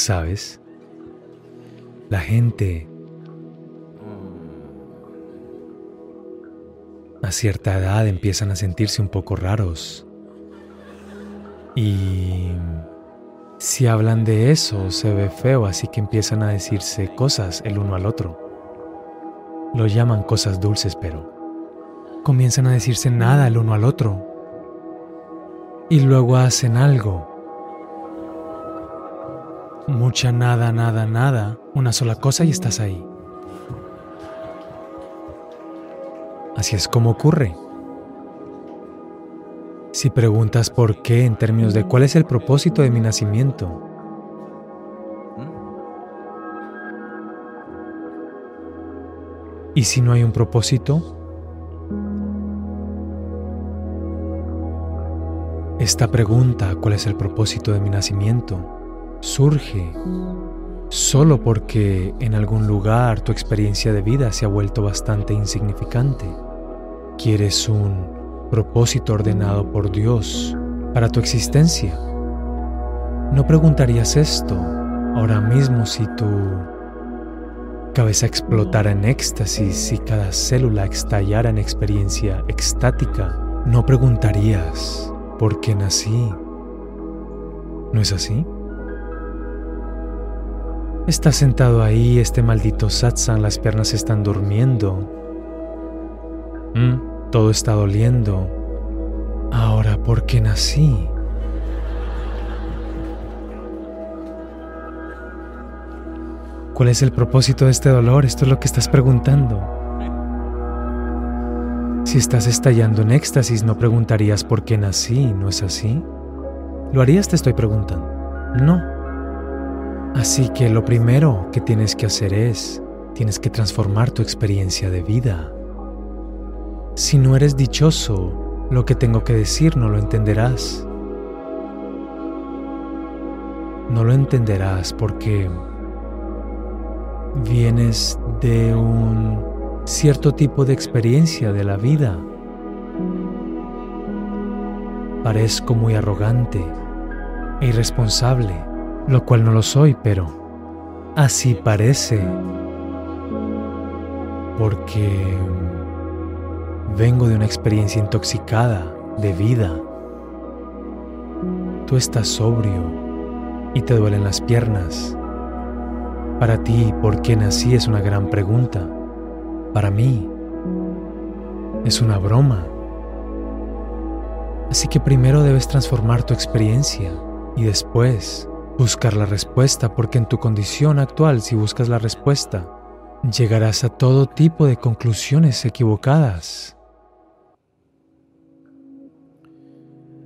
¿Sabes? La gente a cierta edad empiezan a sentirse un poco raros. Y si hablan de eso se ve feo, así que empiezan a decirse cosas el uno al otro. Lo llaman cosas dulces, pero comienzan a decirse nada el uno al otro. Y luego hacen algo. Mucha nada, nada, nada, una sola cosa y estás ahí. Así es como ocurre. Si preguntas por qué en términos de cuál es el propósito de mi nacimiento, ¿y si no hay un propósito? Esta pregunta, ¿cuál es el propósito de mi nacimiento? Surge solo porque en algún lugar tu experiencia de vida se ha vuelto bastante insignificante. ¿Quieres un propósito ordenado por Dios para tu existencia? ¿No preguntarías esto ahora mismo si tu cabeza explotara en éxtasis y cada célula estallara en experiencia extática? ¿No preguntarías por qué nací? ¿No es así? Estás sentado ahí, este maldito satsang, las piernas están durmiendo. Mm. Todo está doliendo. Ahora, ¿por qué nací? ¿Cuál es el propósito de este dolor? Esto es lo que estás preguntando. Si estás estallando en éxtasis, no preguntarías por qué nací, ¿no es así? ¿Lo harías? Te estoy preguntando. No. Así que lo primero que tienes que hacer es, tienes que transformar tu experiencia de vida. Si no eres dichoso, lo que tengo que decir no lo entenderás. No lo entenderás porque vienes de un cierto tipo de experiencia de la vida. Parezco muy arrogante e irresponsable, lo cual no lo soy, pero así parece. Porque Vengo de una experiencia intoxicada de vida. Tú estás sobrio y te duelen las piernas. Para ti, ¿por qué nací? es una gran pregunta. Para mí, es una broma. Así que primero debes transformar tu experiencia y después buscar la respuesta, porque en tu condición actual, si buscas la respuesta, llegarás a todo tipo de conclusiones equivocadas.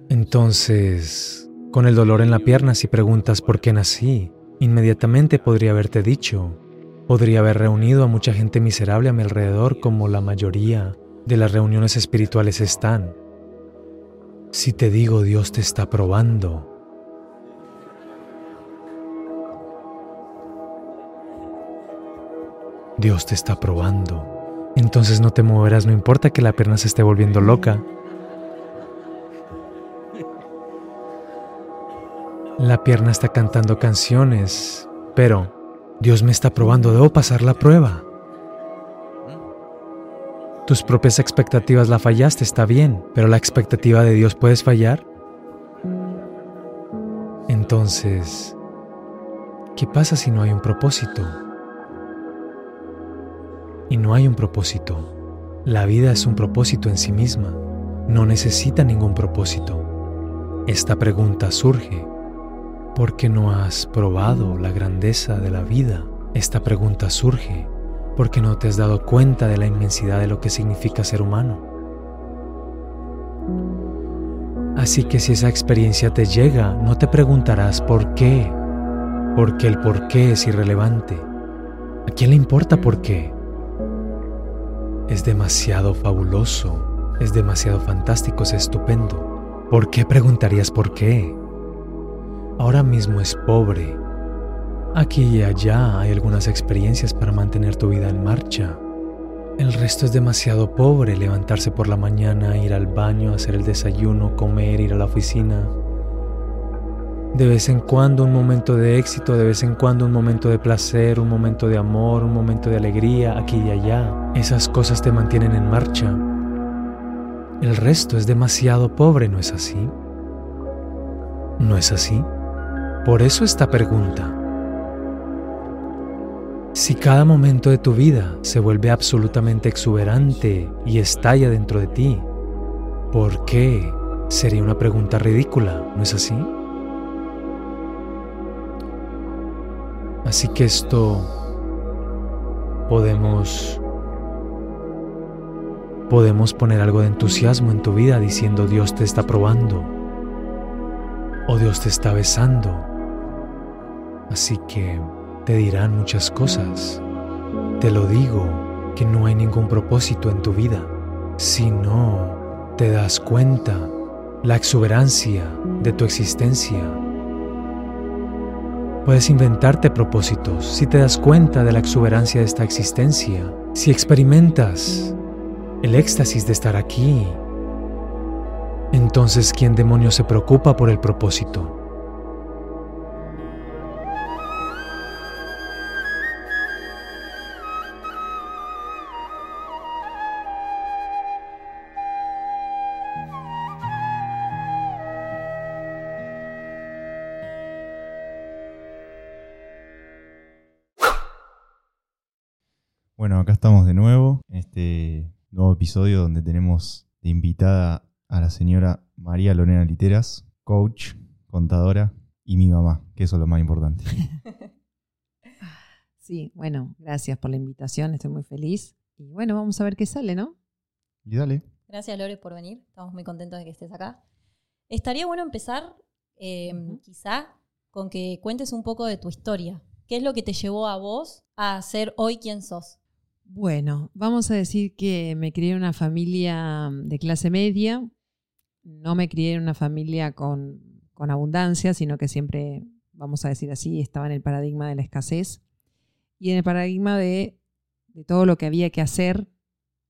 Entonces, con el dolor en la pierna, si preguntas por qué nací, inmediatamente podría haberte dicho, podría haber reunido a mucha gente miserable a mi alrededor como la mayoría de las reuniones espirituales están. Si te digo Dios te está probando, Dios te está probando. Entonces no te moverás, no importa que la pierna se esté volviendo loca. La pierna está cantando canciones, pero Dios me está probando, debo pasar la prueba. Tus propias expectativas la fallaste, está bien, pero la expectativa de Dios puedes fallar. Entonces, ¿qué pasa si no hay un propósito? No hay un propósito. La vida es un propósito en sí misma. No necesita ningún propósito. Esta pregunta surge porque no has probado la grandeza de la vida? Esta pregunta surge porque no te has dado cuenta de la inmensidad de lo que significa ser humano. Así que si esa experiencia te llega, no te preguntarás por qué, porque el por qué es irrelevante. ¿A quién le importa por qué? Es demasiado fabuloso, es demasiado fantástico, es estupendo. ¿Por qué preguntarías por qué? ahora mismo es pobre. Aquí y allá hay algunas experiencias para mantener tu vida en marcha. El resto es demasiado pobre, levantarse por la mañana, ir al baño, hacer el desayuno, comer, ir a la oficina. De vez en cuando un momento de éxito, de vez en cuando un momento de placer, un momento de amor, un momento de alegría, aquí y allá. Esas cosas te mantienen en marcha. El resto es demasiado pobre, ¿no es así? ¿No es así? Por eso esta pregunta. Si cada momento de tu vida se vuelve absolutamente exuberante y estalla dentro de ti, ¿por qué? Sería una pregunta ridícula, ¿no es así? Así que esto podemos podemos poner algo de entusiasmo en tu vida diciendo Dios te está probando o Dios te está besando. Así que te dirán muchas cosas. Te lo digo que no hay ningún propósito en tu vida si no te das cuenta la exuberancia de tu existencia Puedes inventarte propósitos si te das cuenta de la exuberancia de esta existencia, si experimentas el éxtasis de estar aquí. Entonces, ¿quién demonio se preocupa por el propósito? Episodio donde tenemos de invitada a la señora María Lorena Literas, coach, contadora y mi mamá, que eso es lo más importante. Sí, bueno, gracias por la invitación, estoy muy feliz. Y bueno, vamos a ver qué sale, ¿no? Y dale. Gracias, Lore, por venir. Estamos muy contentos de que estés acá. Estaría bueno empezar, eh, quizá, con que cuentes un poco de tu historia. ¿Qué es lo que te llevó a vos a ser hoy quien sos? Bueno, vamos a decir que me crié en una familia de clase media. No me crié en una familia con, abundancia, sino que siempre, vamos a decir así, estaba en el paradigma de la escasez y en el paradigma de, todo lo que había que hacer,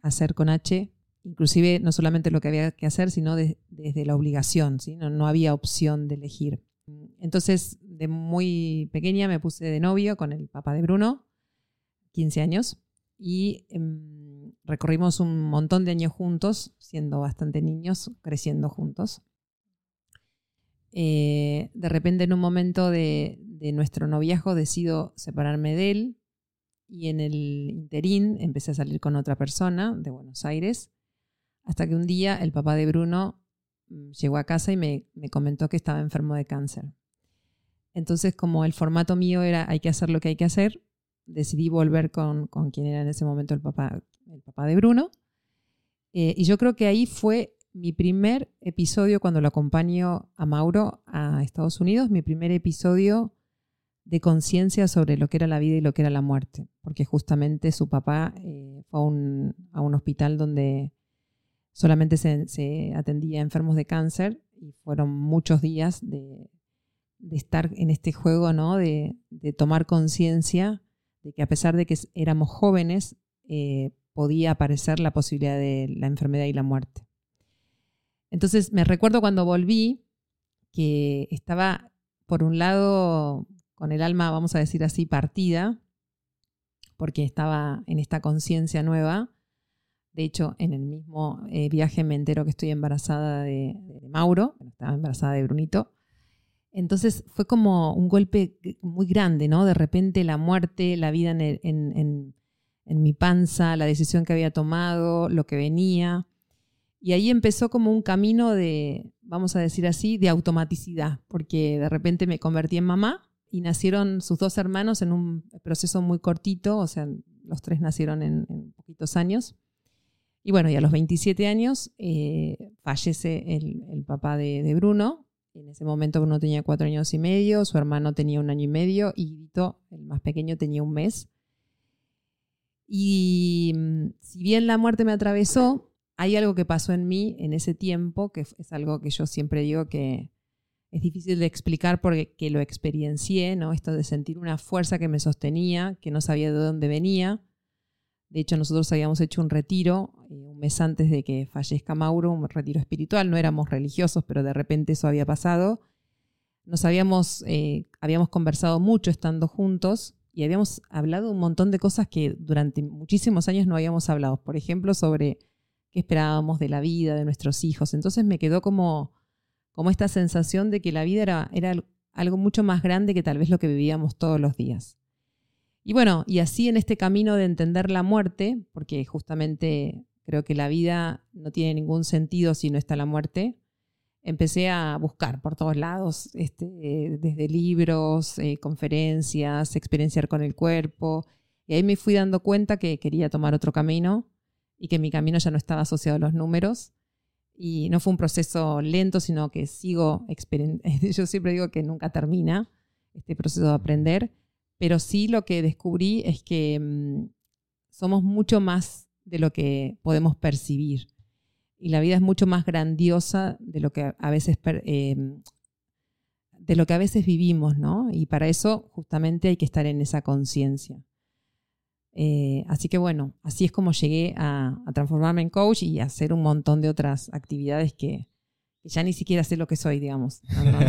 hacer con H, inclusive no solamente lo que había que hacer, sino desde la obligación, ¿sí? no, no había opción de elegir. Entonces, de muy pequeña me puse de novio con el papá de Bruno, 15 años, y em, recorrimos un montón de años juntos, siendo bastante niños, creciendo juntos. Eh, de repente en un momento de, nuestro noviazgo decido separarme de él y en el interín empecé a salir con otra persona de Buenos Aires, hasta que un día el papá de Bruno mm, llegó a casa y me, me comentó que estaba enfermo de cáncer. Entonces, como el formato mío era hay que hacer lo que hay que hacer, decidí volver con, quien era en ese momento el papá, el papá de Bruno. Eh, y yo creo que ahí fue mi primer episodio cuando lo acompaño a Mauro a Estados Unidos, mi primer episodio de conciencia sobre lo que era la vida y lo que era la muerte, porque justamente su papá eh, fue a un, hospital donde solamente se, atendía a enfermos de cáncer y fueron muchos días de, estar en este juego, ¿no? de, de tomar conciencia de que a pesar de que éramos jóvenes, eh, podía aparecer la posibilidad de la enfermedad y la muerte. Entonces me recuerdo cuando volví que estaba, por un lado, con el alma, vamos a decir así, partida, porque estaba en esta conciencia nueva. De hecho, en el mismo eh, viaje me entero que estoy embarazada de, de Mauro, estaba embarazada de Brunito, entonces fue como un golpe muy grande, ¿no? De repente la muerte, la vida en, mi panza, la decisión que había tomado, lo que venía. Y ahí empezó como un camino de, vamos a decir así, de automaticidad, porque de repente me convertí en mamá y nacieron sus dos hermanos en un proceso muy cortito, o sea, los tres nacieron en, poquitos años. Y bueno, y a los 27 años eh, fallece el, papá de Bruno, en ese momento uno tenía cuatro años y medio, su hermano tenía un año y medio y Guidito, el más pequeño, tenía un mes. Y mm, si bien la muerte me atravesó, hay algo que pasó en mí en ese tiempo, que es algo que yo siempre digo que es difícil de explicar porque lo experiencié, ¿no? Esto de sentir una fuerza que me sostenía, que no sabía de dónde venía. De hecho, nosotros habíamos hecho un retiro eh, un mes antes de que fallezca Mauro, un retiro espiritual. No éramos religiosos, pero de repente eso había pasado. nos habíamos, eh, habíamos conversado mucho estando juntos y habíamos hablado un montón de cosas que durante muchísimos años no habíamos hablado. Por ejemplo, sobre qué esperábamos de la vida, de nuestros hijos. Entonces me quedó como, como esta sensación de que la vida era, era algo mucho más grande que tal vez lo que vivíamos todos los días. Y bueno, y así en este camino de entender la muerte, porque justamente creo que la vida no tiene ningún sentido si no está la muerte, empecé a buscar por todos lados, este, desde libros, eh, conferencias, experienciar con el cuerpo. Y ahí me fui dando cuenta que quería tomar otro camino y que mi camino ya no estaba asociado a los números. Y no fue un proceso lento, sino que sigo, yo siempre digo que nunca termina este proceso de aprender, pero sí lo que descubrí es que mm, somos mucho más de lo que podemos percibir y la vida es mucho más grandiosa de lo que a veces em, de lo que a veces vivimos, ¿no? Y para eso justamente hay que estar en esa conciencia. Eh, así que bueno, así es como llegué a, transformarme en coach y a hacer un montón de otras actividades que, ya ni siquiera sé lo que soy, digamos.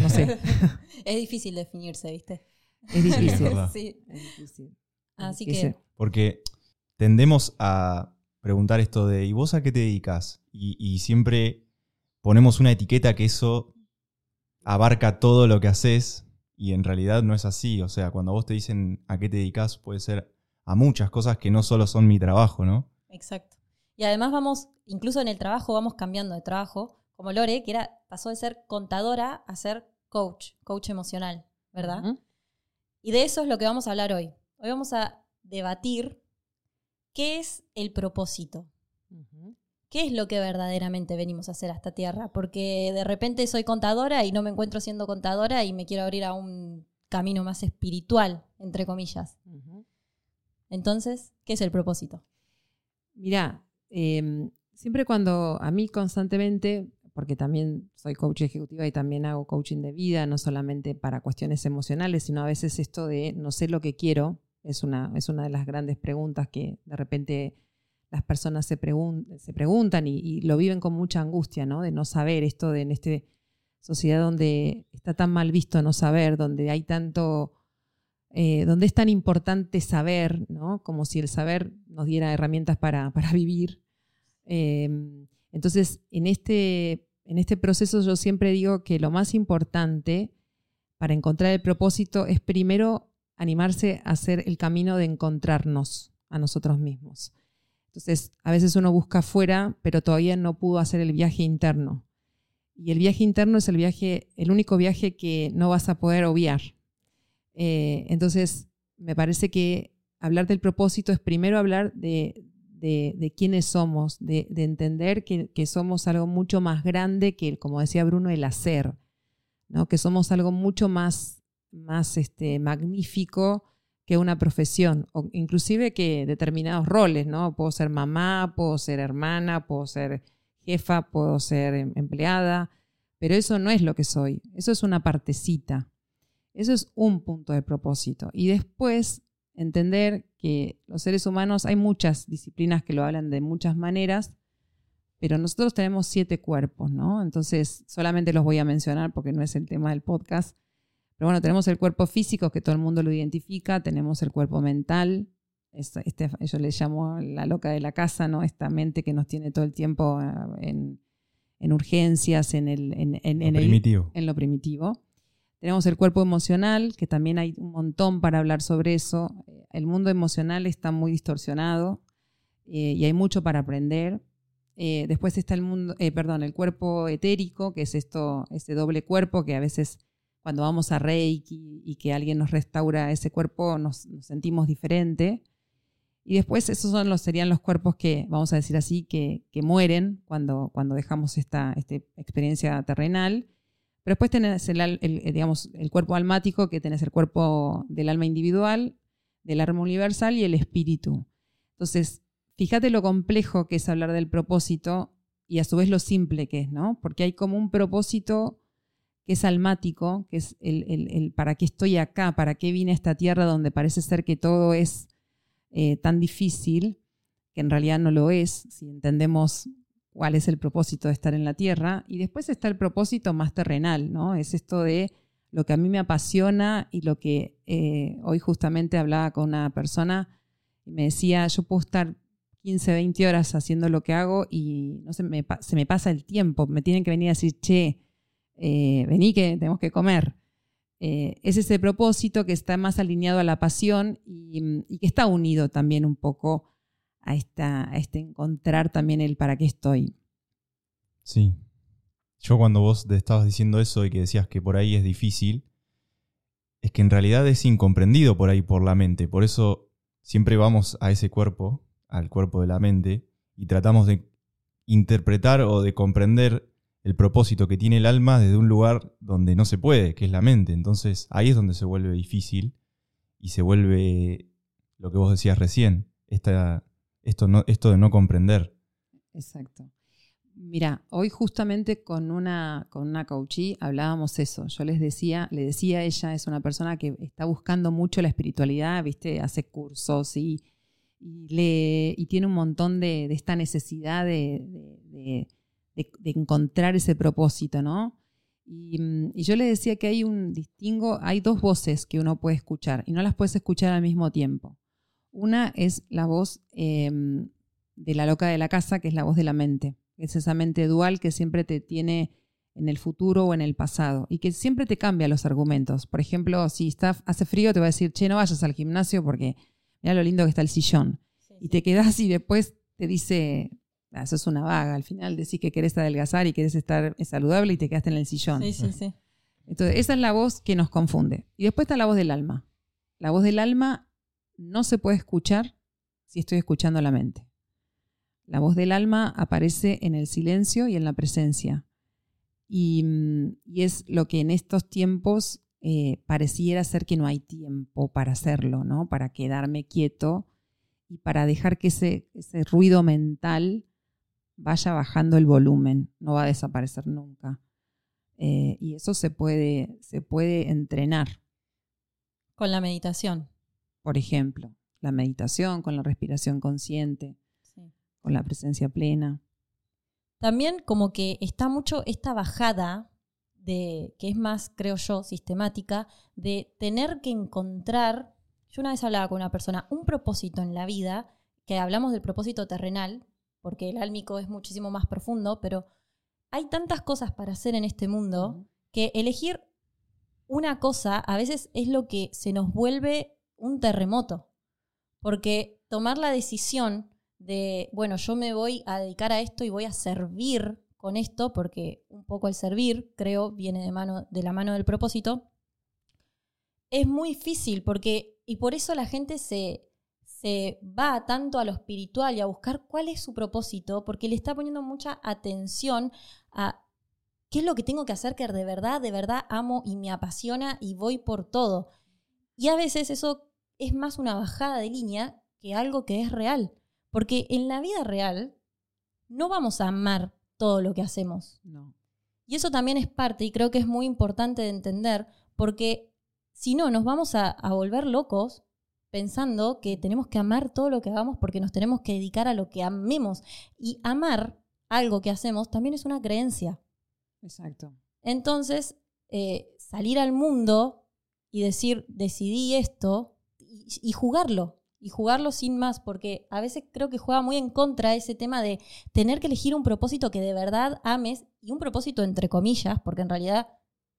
No, sé. es difícil definirse, ¿viste? Es difícil. sí. Es difícil. Así que... Porque tendemos a preguntar esto de, ¿y vos a qué te dedicas? Y, siempre ponemos una etiqueta que eso abarca todo lo que haces y en realidad no es así. O sea, cuando vos te dicen a qué te dedicas, puede ser a muchas cosas que no solo son mi trabajo, ¿no? Exacto. Y además vamos, incluso en el trabajo vamos cambiando de trabajo, como Lore, que era, pasó de ser contadora a ser coach, coach emocional, ¿verdad? Y de eso es lo que vamos a hablar hoy. Hoy vamos a debatir ¿qué es el propósito? ¿Qué es lo que verdaderamente venimos a hacer a esta tierra? Porque de repente soy contadora y no me encuentro siendo contadora y me quiero abrir a un camino más espiritual, entre comillas. Entonces, ¿qué es el propósito? Mira, em, siempre cuando a mí constantemente, porque también soy coach ejecutiva y también hago coaching de vida, no solamente para cuestiones emocionales, sino a veces esto de no sé lo que quiero, es una, es una de las grandes preguntas que de repente las personas se, preguntan y, lo viven con mucha angustia, ¿no? De no saber esto de en esta sociedad donde está tan mal visto no saber, donde hay tanto, eh, donde es tan importante saber, ¿no? Como si el saber nos diera herramientas para, vivir. Em, entonces, en este, en este proceso yo siempre digo que lo más importante para encontrar el propósito es primero animarse a hacer el camino de encontrarnos a nosotros mismos. Entonces, a veces uno busca afuera, pero todavía no pudo hacer el viaje interno. Y el viaje interno es el viaje, el único viaje que no vas a poder obviar. Eh, entonces, me parece que hablar del propósito es primero hablar de, quiénes somos, de, entender que, que, somos algo mucho más grande que, como decía Bruno, el hacer, ¿no? que somos algo mucho más más este, magnífico que una profesión, o inclusive que determinados roles, ¿no? Puedo ser mamá, puedo ser hermana, puedo ser jefa, puedo ser em, empleada, pero eso no es lo que soy, eso es una partecita, eso es un punto de propósito. Y después entender que los seres humanos, hay muchas disciplinas que lo hablan de muchas maneras, pero nosotros tenemos siete cuerpos, ¿no? Entonces, solamente los voy a mencionar porque no es el tema del podcast, pero bueno, tenemos el cuerpo físico, que todo el mundo lo identifica, tenemos el cuerpo mental, este, yo le llamo la loca de la casa, ¿no? Esta mente que nos tiene todo el tiempo ah, en, urgencias, en, el, en, lo primitivo. en lo primitivo. Tenemos el cuerpo emocional, que también hay un montón para hablar sobre eso. El mundo emocional está muy distorsionado eh, y hay mucho para aprender. Eh, después está el mundo, eh, perdón, el cuerpo etérico, que es esto, ese doble cuerpo que a veces cuando vamos a Reiki y que alguien nos restaura ese cuerpo, nos, sentimos diferente. Y después esos son los, serían los cuerpos que, vamos a decir así, que, mueren cuando, cuando dejamos esta, esta, experiencia terrenal. Pero después tenés el, digamos, el cuerpo almático, que tenés el cuerpo del alma individual, del alma universal y el espíritu. Entonces, fíjate lo complejo que es hablar del propósito y a su vez lo simple que es, ¿no? Porque hay como un propósito que es almático, que es el, para qué estoy acá, para qué vine a esta tierra donde parece ser que todo es eh, tan difícil, que en realidad no lo es, si entendemos cuál es el propósito de estar en la tierra. Y después está el propósito más terrenal, ¿no? Es esto de lo que a mí me apasiona y lo que eh, hoy justamente hablaba con una persona y me decía, yo puedo estar 15, 20 horas haciendo lo que hago y no se me, se me pasa el tiempo, me tienen que venir a decir, che, eh, vení que tenemos que comer. Eh, es ese propósito que está más alineado a la pasión y, que está unido también un poco a, esta, a este encontrar también el para qué estoy. Sí. Yo cuando vos te estabas diciendo eso y que decías que por ahí es difícil, es que en realidad es incomprendido por ahí por la mente. Por eso siempre vamos a ese cuerpo, al cuerpo de la mente, y tratamos de interpretar o de comprender el propósito que tiene el alma desde un lugar donde no se puede, que es la mente. Entonces ahí es donde se vuelve difícil y se vuelve lo que vos decías recién, esta, esto, no, esto de no comprender. Exacto. Mira, hoy justamente con una, con una coachee hablábamos eso. Yo les decía, le decía a ella, es una persona que está buscando mucho la espiritualidad, ¿viste? Hace cursos y, y, y tiene un montón de, esta necesidad de de, encontrar ese propósito, ¿no? Mm, y, yo le decía que hay un distingo, hay dos voces que uno puede escuchar y no las puedes escuchar al mismo tiempo. Una es la voz em, de la loca de la casa, que es la voz de la mente. Es esa mente dual que siempre te tiene en el futuro o en el pasado y que siempre te cambia los argumentos. Por ejemplo, si está, hace frío, te va a decir, che, no vayas al gimnasio porque mira lo lindo que está el sillón. Y te quedas y después te dice, eso es una vaga. Al final decís que querés adelgazar y querés estar saludable y te quedaste en el sillón. Sí, sí, sí. Entonces, esa es la voz que nos confunde. Y después está la voz del alma. La voz del alma no se puede escuchar si estoy escuchando la mente. La voz del alma aparece en el silencio y en la presencia. Y, mm, es lo que en estos tiempos eh, pareciera ser que no hay tiempo para hacerlo, ¿no? Para quedarme quieto y para dejar que ese, ese ruido mental vaya bajando el volumen, no va a desaparecer nunca. Eh, y eso se puede, se puede entrenar. Con la meditación. Por ejemplo, la meditación, con la respiración consciente, con la presencia plena. También como que está mucho esta bajada de, que es más, creo yo, sistemática, de tener que encontrar, yo una vez hablaba con una persona, un propósito en la vida, que hablamos del propósito terrenal, porque el álmico es muchísimo más profundo, pero hay tantas cosas para hacer en este mundo que elegir una cosa a veces es lo que se nos vuelve un terremoto. Porque tomar la decisión de, bueno, yo me voy a dedicar a esto y voy a servir con esto, porque un poco el servir, creo, viene de, mano, de la mano del propósito, es muy difícil porque, y por eso la gente se, se va tanto a lo espiritual y a buscar cuál es su propósito, porque le está poniendo mucha atención a qué es lo que tengo que hacer que de verdad, de verdad amo y me apasiona y voy por todo. Y a veces eso es más una bajada de línea que algo que es real, porque en la vida real no vamos a amar todo lo que hacemos. No. Y eso también es parte y creo que es muy importante de entender, porque si no, nos vamos a, a volver locos pensando que tenemos que amar todo lo que hagamos porque nos tenemos que dedicar a lo que amemos. Y amar algo que hacemos también es una creencia. Exacto. Entonces, eh, salir al mundo y decir, decidí esto y, jugarlo. Y jugarlo sin más, porque a veces creo que juega muy en contra ese tema de tener que elegir un propósito que de verdad ames y un propósito entre comillas, porque en realidad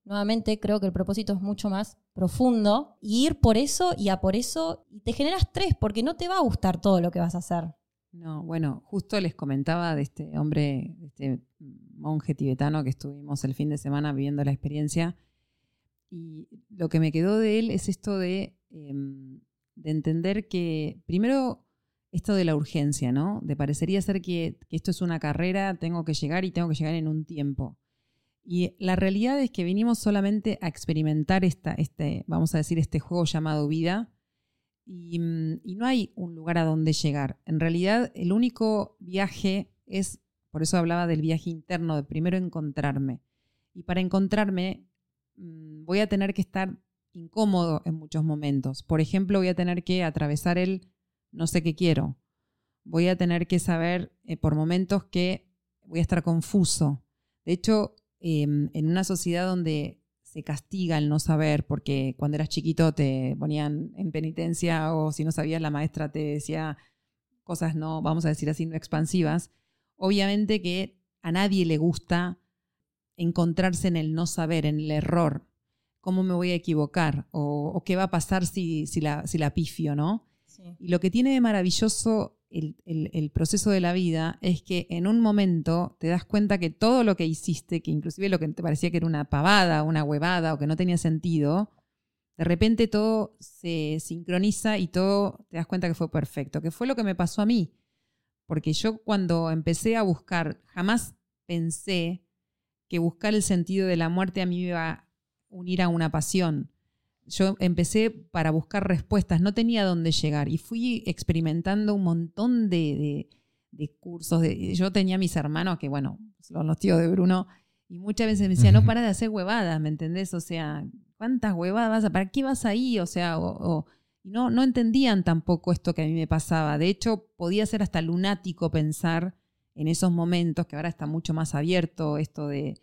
Nuevamente, creo que el propósito es mucho más profundo. Y ir por eso y a por eso, te genera estrés porque no te va a gustar todo lo que vas a hacer. No, bueno, justo les comentaba de este hombre, de este monje tibetano que estuvimos el fin de semana viviendo la experiencia. Y lo que me quedó de él es esto de, em, de entender que, primero, esto de la urgencia, ¿no? De parecería ser que, esto es una carrera, tengo que llegar y tengo que llegar en un tiempo. Y la realidad es que vinimos solamente a experimentar este, vamos a decir, este juego llamado vida. Y, mm, y, no hay un lugar a donde llegar. En realidad, el único viaje es, por eso hablaba del viaje interno, de primero encontrarme. Y para encontrarme, mm, voy a tener que estar incómodo en muchos momentos. Por ejemplo, voy a tener que atravesar el no sé qué quiero. Voy a tener que saber eh, por momentos que voy a estar confuso. De hecho, Em, en una sociedad donde se castiga el no saber, porque cuando eras chiquito te ponían en penitencia o si no sabías la maestra te decía cosas no, vamos a decir así, no expansivas. Obviamente que a nadie le gusta encontrarse en el no saber, en el error. ¿Cómo me voy a equivocar? ¿O, qué va a pasar si, si, la, si la pifio, no? Y lo que tiene de maravilloso el, proceso de la vida es que en un momento te das cuenta que todo lo que hiciste, que inclusive lo que te parecía que era una pavada, una huevada o que no tenía sentido, de repente todo se sincroniza y todo te das cuenta que fue perfecto, que fue lo que me pasó a mí. Porque yo cuando empecé a buscar, jamás pensé que buscar el sentido de la muerte a mí me iba a unir a una pasión yo empecé para buscar respuestas, no tenía dónde llegar y fui experimentando un montón de, cursos. yo tenía mis hermanos que, bueno, son los tíos de Bruno, y muchas veces me decían, no para de hacer huevadas, ¿me entendés? O sea, ¿cuántas huevadas vas a, para qué vas ahí? O sea, o, no, no entendían tampoco esto que a mí me pasaba. De hecho, podía ser hasta lunático pensar en esos momentos, que ahora está mucho más abierto esto de,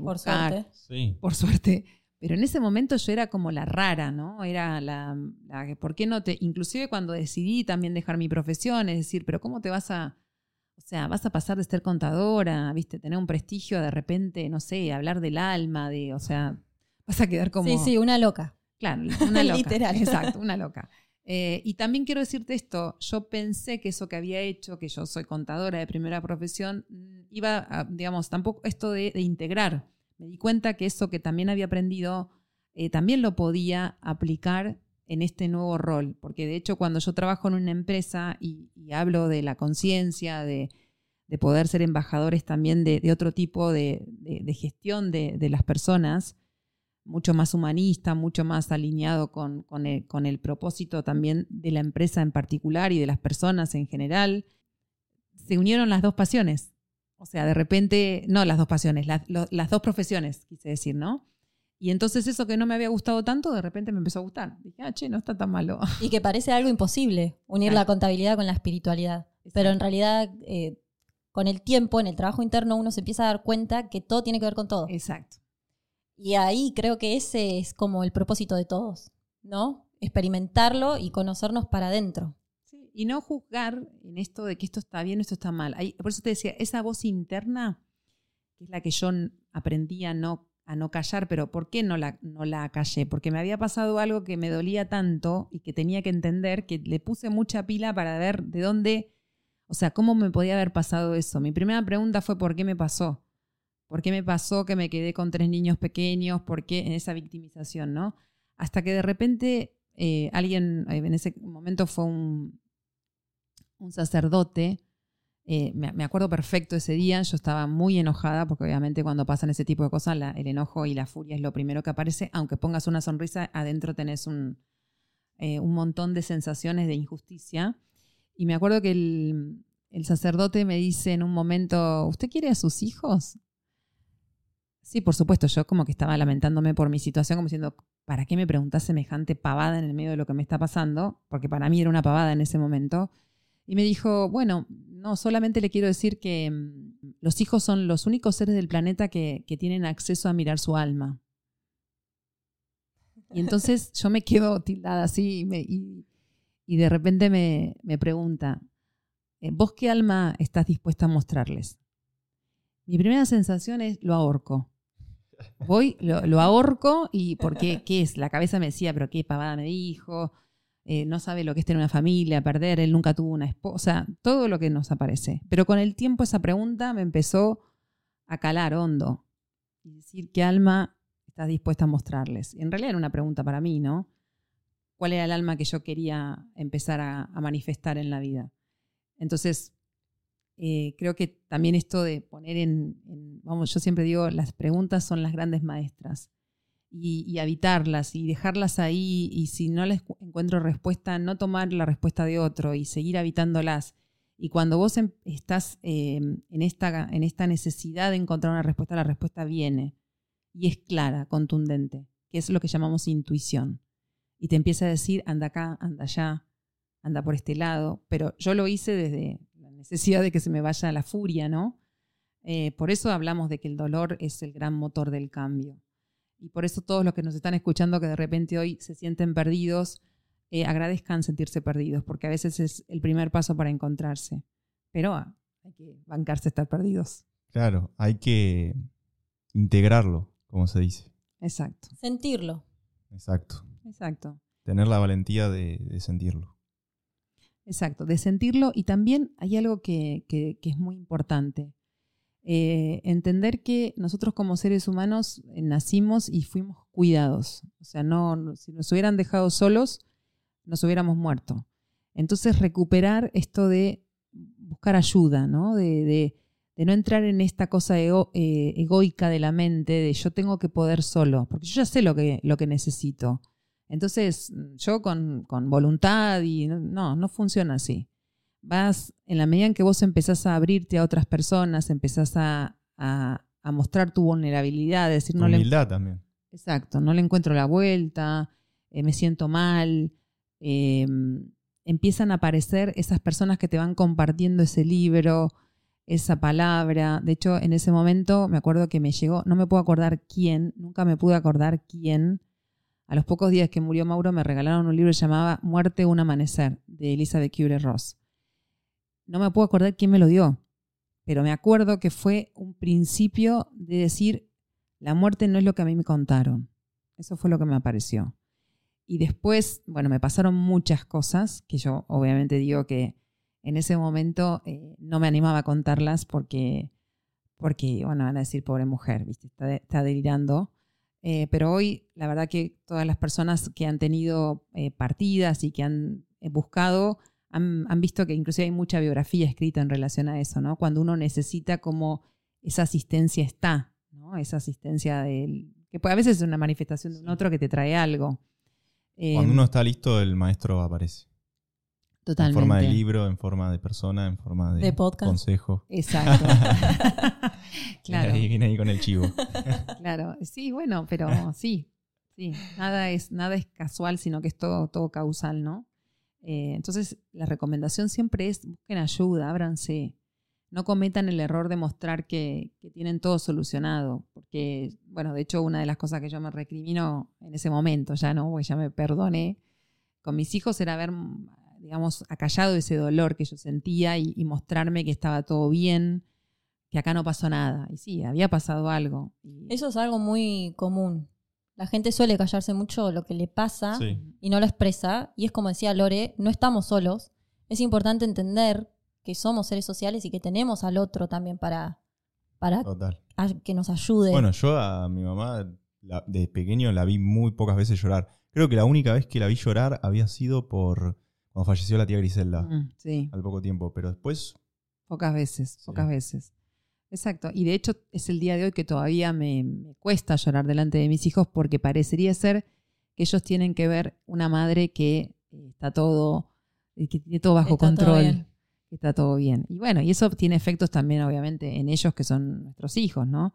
buscar. Por suerte. Sí. Por suerte pero en ese momento yo era como la rara, ¿no? Era la, la, ¿por qué no te, inclusive cuando decidí también dejar mi profesión, es decir, pero ¿cómo te vas a, o sea, vas a pasar de ser contadora, viste, tener un prestigio de repente, no sé, hablar del alma, de, o sea, vas a quedar como... Sí, sí, una loca. Claro, una loca. Literal. Exacto, una loca. Eh, y también quiero decirte esto, yo pensé que eso que había hecho, que yo soy contadora de primera profesión, mm, iba a, digamos, tampoco esto de integrar me di cuenta que eso que también había aprendido, eh, también lo podía aplicar en este nuevo rol, porque de hecho cuando yo trabajo en una empresa y, hablo de la conciencia, de, poder ser embajadores también de, otro tipo de, gestión de, las personas, mucho más humanista, mucho más alineado con, el, con el propósito también de la empresa en particular y de las personas en general, se unieron las dos pasiones, o sea, de repente, no las dos pasiones, las, dos profesiones, quise decir, ¿no? Y entonces eso que no me había gustado tanto, de repente me empezó a gustar. Dije, ah, che, no está tan malo. Y que parece algo imposible, unir la contabilidad con la espiritualidad. Pero en realidad, eh, con el tiempo, en el trabajo interno, uno se empieza a dar cuenta que todo tiene que ver con todo. Exacto. Y ahí creo que ese es como el propósito de todos, ¿no? Experimentarlo y conocernos para adentro y no juzgar en esto de que esto está bien o esto está mal. por eso te decía, esa voz interna, que es la que yo aprendí a no, a no callar, pero ¿por qué no la, no la callé? Porque me había pasado algo que me dolía tanto y que tenía que entender, que le puse mucha pila para ver de dónde, o sea, cómo me podía haber pasado eso. Mi primera pregunta fue ¿por qué me pasó? ¿Por qué me pasó que me quedé con tres niños pequeños? ¿Por qué en esa victimización, no? Hasta que de repente eh, alguien, eh, en ese momento fue un, un sacerdote. Eh, me, acuerdo perfecto ese día, yo estaba muy enojada porque obviamente cuando pasan ese tipo de cosas el enojo y la furia es lo primero que aparece, aunque pongas una sonrisa, adentro tenés un, eh, un montón de sensaciones de injusticia. Y me acuerdo que el, el sacerdote me dice en un momento, ¿usted quiere a sus hijos? Sí, por supuesto, yo como que estaba lamentándome por mi situación, como diciendo, ¿para qué me preguntás semejante pavada en el medio de lo que me está pasando? Porque para mí era una pavada en ese momento. Y me dijo, bueno, no, solamente le quiero decir que mm, los hijos son los únicos seres del planeta que, tienen acceso a mirar su alma. Y entonces yo me quedo tildada así y, y, de repente me, pregunta, eh, ¿vos qué alma estás dispuesta a mostrarles? Mi primera sensación es, lo ahorco. Voy, lo, lo ahorco y porque, ¿qué es? La cabeza me decía, pero qué pavada me dijo, eh, no sabe lo que es tener una familia, perder, él nunca tuvo una esposa, todo lo que nos aparece. Pero con el tiempo esa pregunta me empezó a calar hondo y decir qué alma estás dispuesta a mostrarles. En realidad era una pregunta para mí, ¿no? ¿Cuál era el alma que yo quería empezar a, manifestar en la vida? Entonces, eh, creo que también esto de poner en, vamos, yo siempre digo, las preguntas son las grandes maestras y, habitarlas y dejarlas ahí y si no les encuentro respuesta, no tomar la respuesta de otro y seguir habitándolas. Y cuando vos em, estás em, en, esta, en esta necesidad de encontrar una respuesta, la respuesta viene y es clara, contundente, que es lo que llamamos intuición. Y te empieza a decir, anda acá, anda allá, anda por este lado, pero yo lo hice desde la necesidad de que se me vaya la furia, ¿no? Eh, por eso hablamos de que el dolor es el gran motor del cambio. Y por eso todos los que nos están escuchando que de repente hoy se sienten perdidos, eh, agradezcan sentirse perdidos, porque a veces es el primer paso para encontrarse. Pero ah, hay que bancarse estar perdidos. Claro, hay que integrarlo, como se dice. Exacto, Sentirlo. Exacto. exacto. Tener la valentía de, de sentirlo. Exacto, de sentirlo y también hay algo que, que- que es muy importante. Eh, entender que nosotros como seres humanos eh, nacimos y fuimos cuidados. O sea, no, si nos hubieran dejado solos, nos hubiéramos muerto. Entonces recuperar esto de buscar ayuda, ¿no? De, de- de no entrar en esta cosa ego- eh, egoica de la mente, de yo tengo que poder solo, porque yo ya sé lo que, lo que necesito. Entonces, yo con, con voluntad y no, no funciona así. Vas, en la medida en que vos empezás a abrirte a otras personas, empezás a, a- a mostrar tu vulnerabilidad, decir, Tu no le, también. exacto, no le encuentro la vuelta, eh, me siento mal, eh, empiezan a aparecer esas personas que te van compartiendo ese libro, esa palabra. De hecho, en ese momento me acuerdo que me llegó, no me puedo acordar quién, nunca me pude acordar quién. A los pocos días que murió Mauro me regalaron un libro que llamaba Muerte un amanecer, de Elizabeth Kubler-Ross. No me puedo acordar quién me lo dio, pero me acuerdo que fue un principio de decir, la muerte no es lo que a mí me contaron. Eso fue lo que me apareció. Y después, bueno, me pasaron muchas cosas que yo obviamente digo que en ese momento eh, no me animaba a contarlas porque, porque, bueno, van a decir, pobre mujer, ¿viste? Está, está delirando. Eh, pero hoy, la verdad que todas las personas que han tenido eh, partidas y que han buscado, han, han visto que inclusive hay mucha biografía escrita en relación a eso, ¿no? Cuando uno necesita como esa asistencia está, ¿no? Esa asistencia del que puede- a veces es una manifestación de un otro que te trae algo. Cuando Eh, uno está listo, el maestro aparece. totalmente. En forma de libro, en forma de persona, en forma de, De podcast. consejo. Exacto. Viene claro, ahí, viene ahí con el chivo. claro. Sí, bueno, pero sí, sí. Nada es, nada es casual, sino que es todo, todo causal, ¿no? Eh, entonces, la recomendación siempre es busquen ayuda, ábranse. No cometan el error de mostrar que, que tienen todo solucionado. Porque, bueno, de hecho, una de las cosas que yo me recrimino en ese momento, ya no, porque ya me perdoné, con mis hijos era haber, digamos, acallado ese dolor que yo sentía y, y mostrarme que estaba todo bien, que acá no pasó nada. Y sí, había pasado algo. Eso es algo muy común. La gente suele callarse mucho lo que le pasa Sí. y no lo expresa. Y es como decía Lore, no estamos solos. Es importante entender que somos seres sociales y que tenemos al otro también para, para que nos ayude. Bueno, yo a mi mamá la- de pequeño la vi muy pocas veces llorar. Creo que la única vez que la vi llorar había sido por cuando falleció la tía Griselda, Mm, sí, al poco tiempo. Pero después, pocas veces, Sí. pocas veces. Exacto. Y de hecho es el día de hoy que todavía me, me cuesta llorar delante de mis hijos porque parecería ser que ellos tienen que ver una madre que eh, está todo, eh, que tiene todo bajo Está control. que está todo bien. Y bueno, y eso tiene efectos también, obviamente, en ellos que son nuestros hijos, ¿no?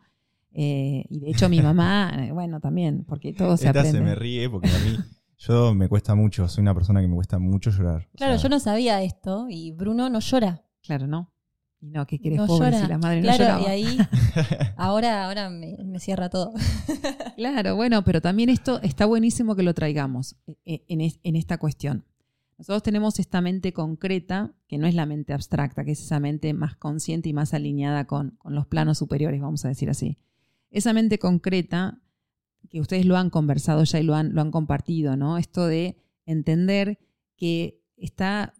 Eh, y de hecho mi mamá, eh, bueno, también, porque todo se esta aprende. se me ríe porque a mí, yo me cuesta mucho, soy una persona que me cuesta mucho llorar. O Claro, sea, yo no sabía esto y Bruno no llora. Claro, ¿no? Y no, que querés No pobre llora. si la madre claro, no lloraba. y ahí ahora, ahora me, me cierra todo. Claro, bueno, pero también esto está buenísimo que lo traigamos eh, en, es- en esta cuestión. Nosotros tenemos esta mente concreta, que no es la mente abstracta, que es esa mente más consciente y más alineada con, con los planos superiores, vamos a decir así. Esa mente concreta, que ustedes lo han conversado ya y lo han, lo han compartido, ¿no? Esto de entender que está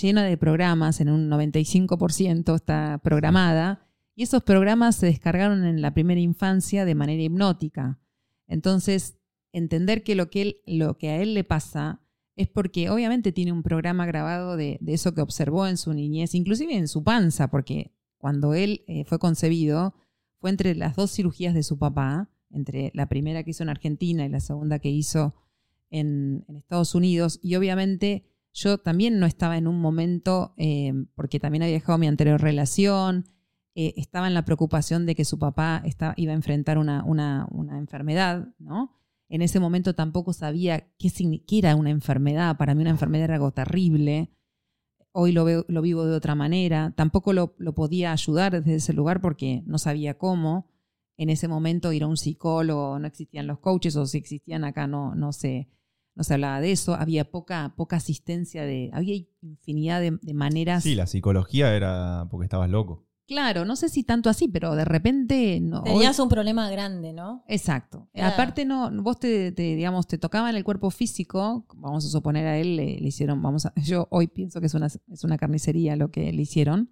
llena de programas, en un 95% está programada, y esos programas se descargaron en la primera infancia de manera hipnótica. Entonces, entender que lo que, lo que a él le pasa es porque obviamente tiene un programa grabado de, de eso que observó en su niñez, inclusive en su panza, porque cuando él eh, fue concebido fue entre las dos cirugías de su papá, entre la primera que hizo en Argentina y la segunda que hizo en Estados Unidos, y obviamente yo también no estaba en un momento, eh, porque también había dejado mi anterior relación, eh, estaba en la preocupación de que su papá iba a enfrentar una, enfermedad, ¿no? En ese momento tampoco sabía qué, era una enfermedad. Para mí una enfermedad era algo terrible. Hoy lo, veo, lo vivo de otra manera. Tampoco lo, lo podía ayudar desde ese lugar porque no sabía cómo. en ese momento ir a un psicólogo, no existían los coaches o si existían acá no, no, se, no se hablaba de eso, había poca, poca asistencia, de, había infinidad de, de maneras. Sí, la psicología era porque estabas loco. Claro, no sé si tanto así, pero de repente no. Tenías un problema grande, ¿no? Exacto. Claro. Aparte no, vos te, te, digamos, te tocaban el cuerpo físico, vamos a suponer a él le, le hicieron, vamos a, yo hoy pienso que es una, es una carnicería lo que le hicieron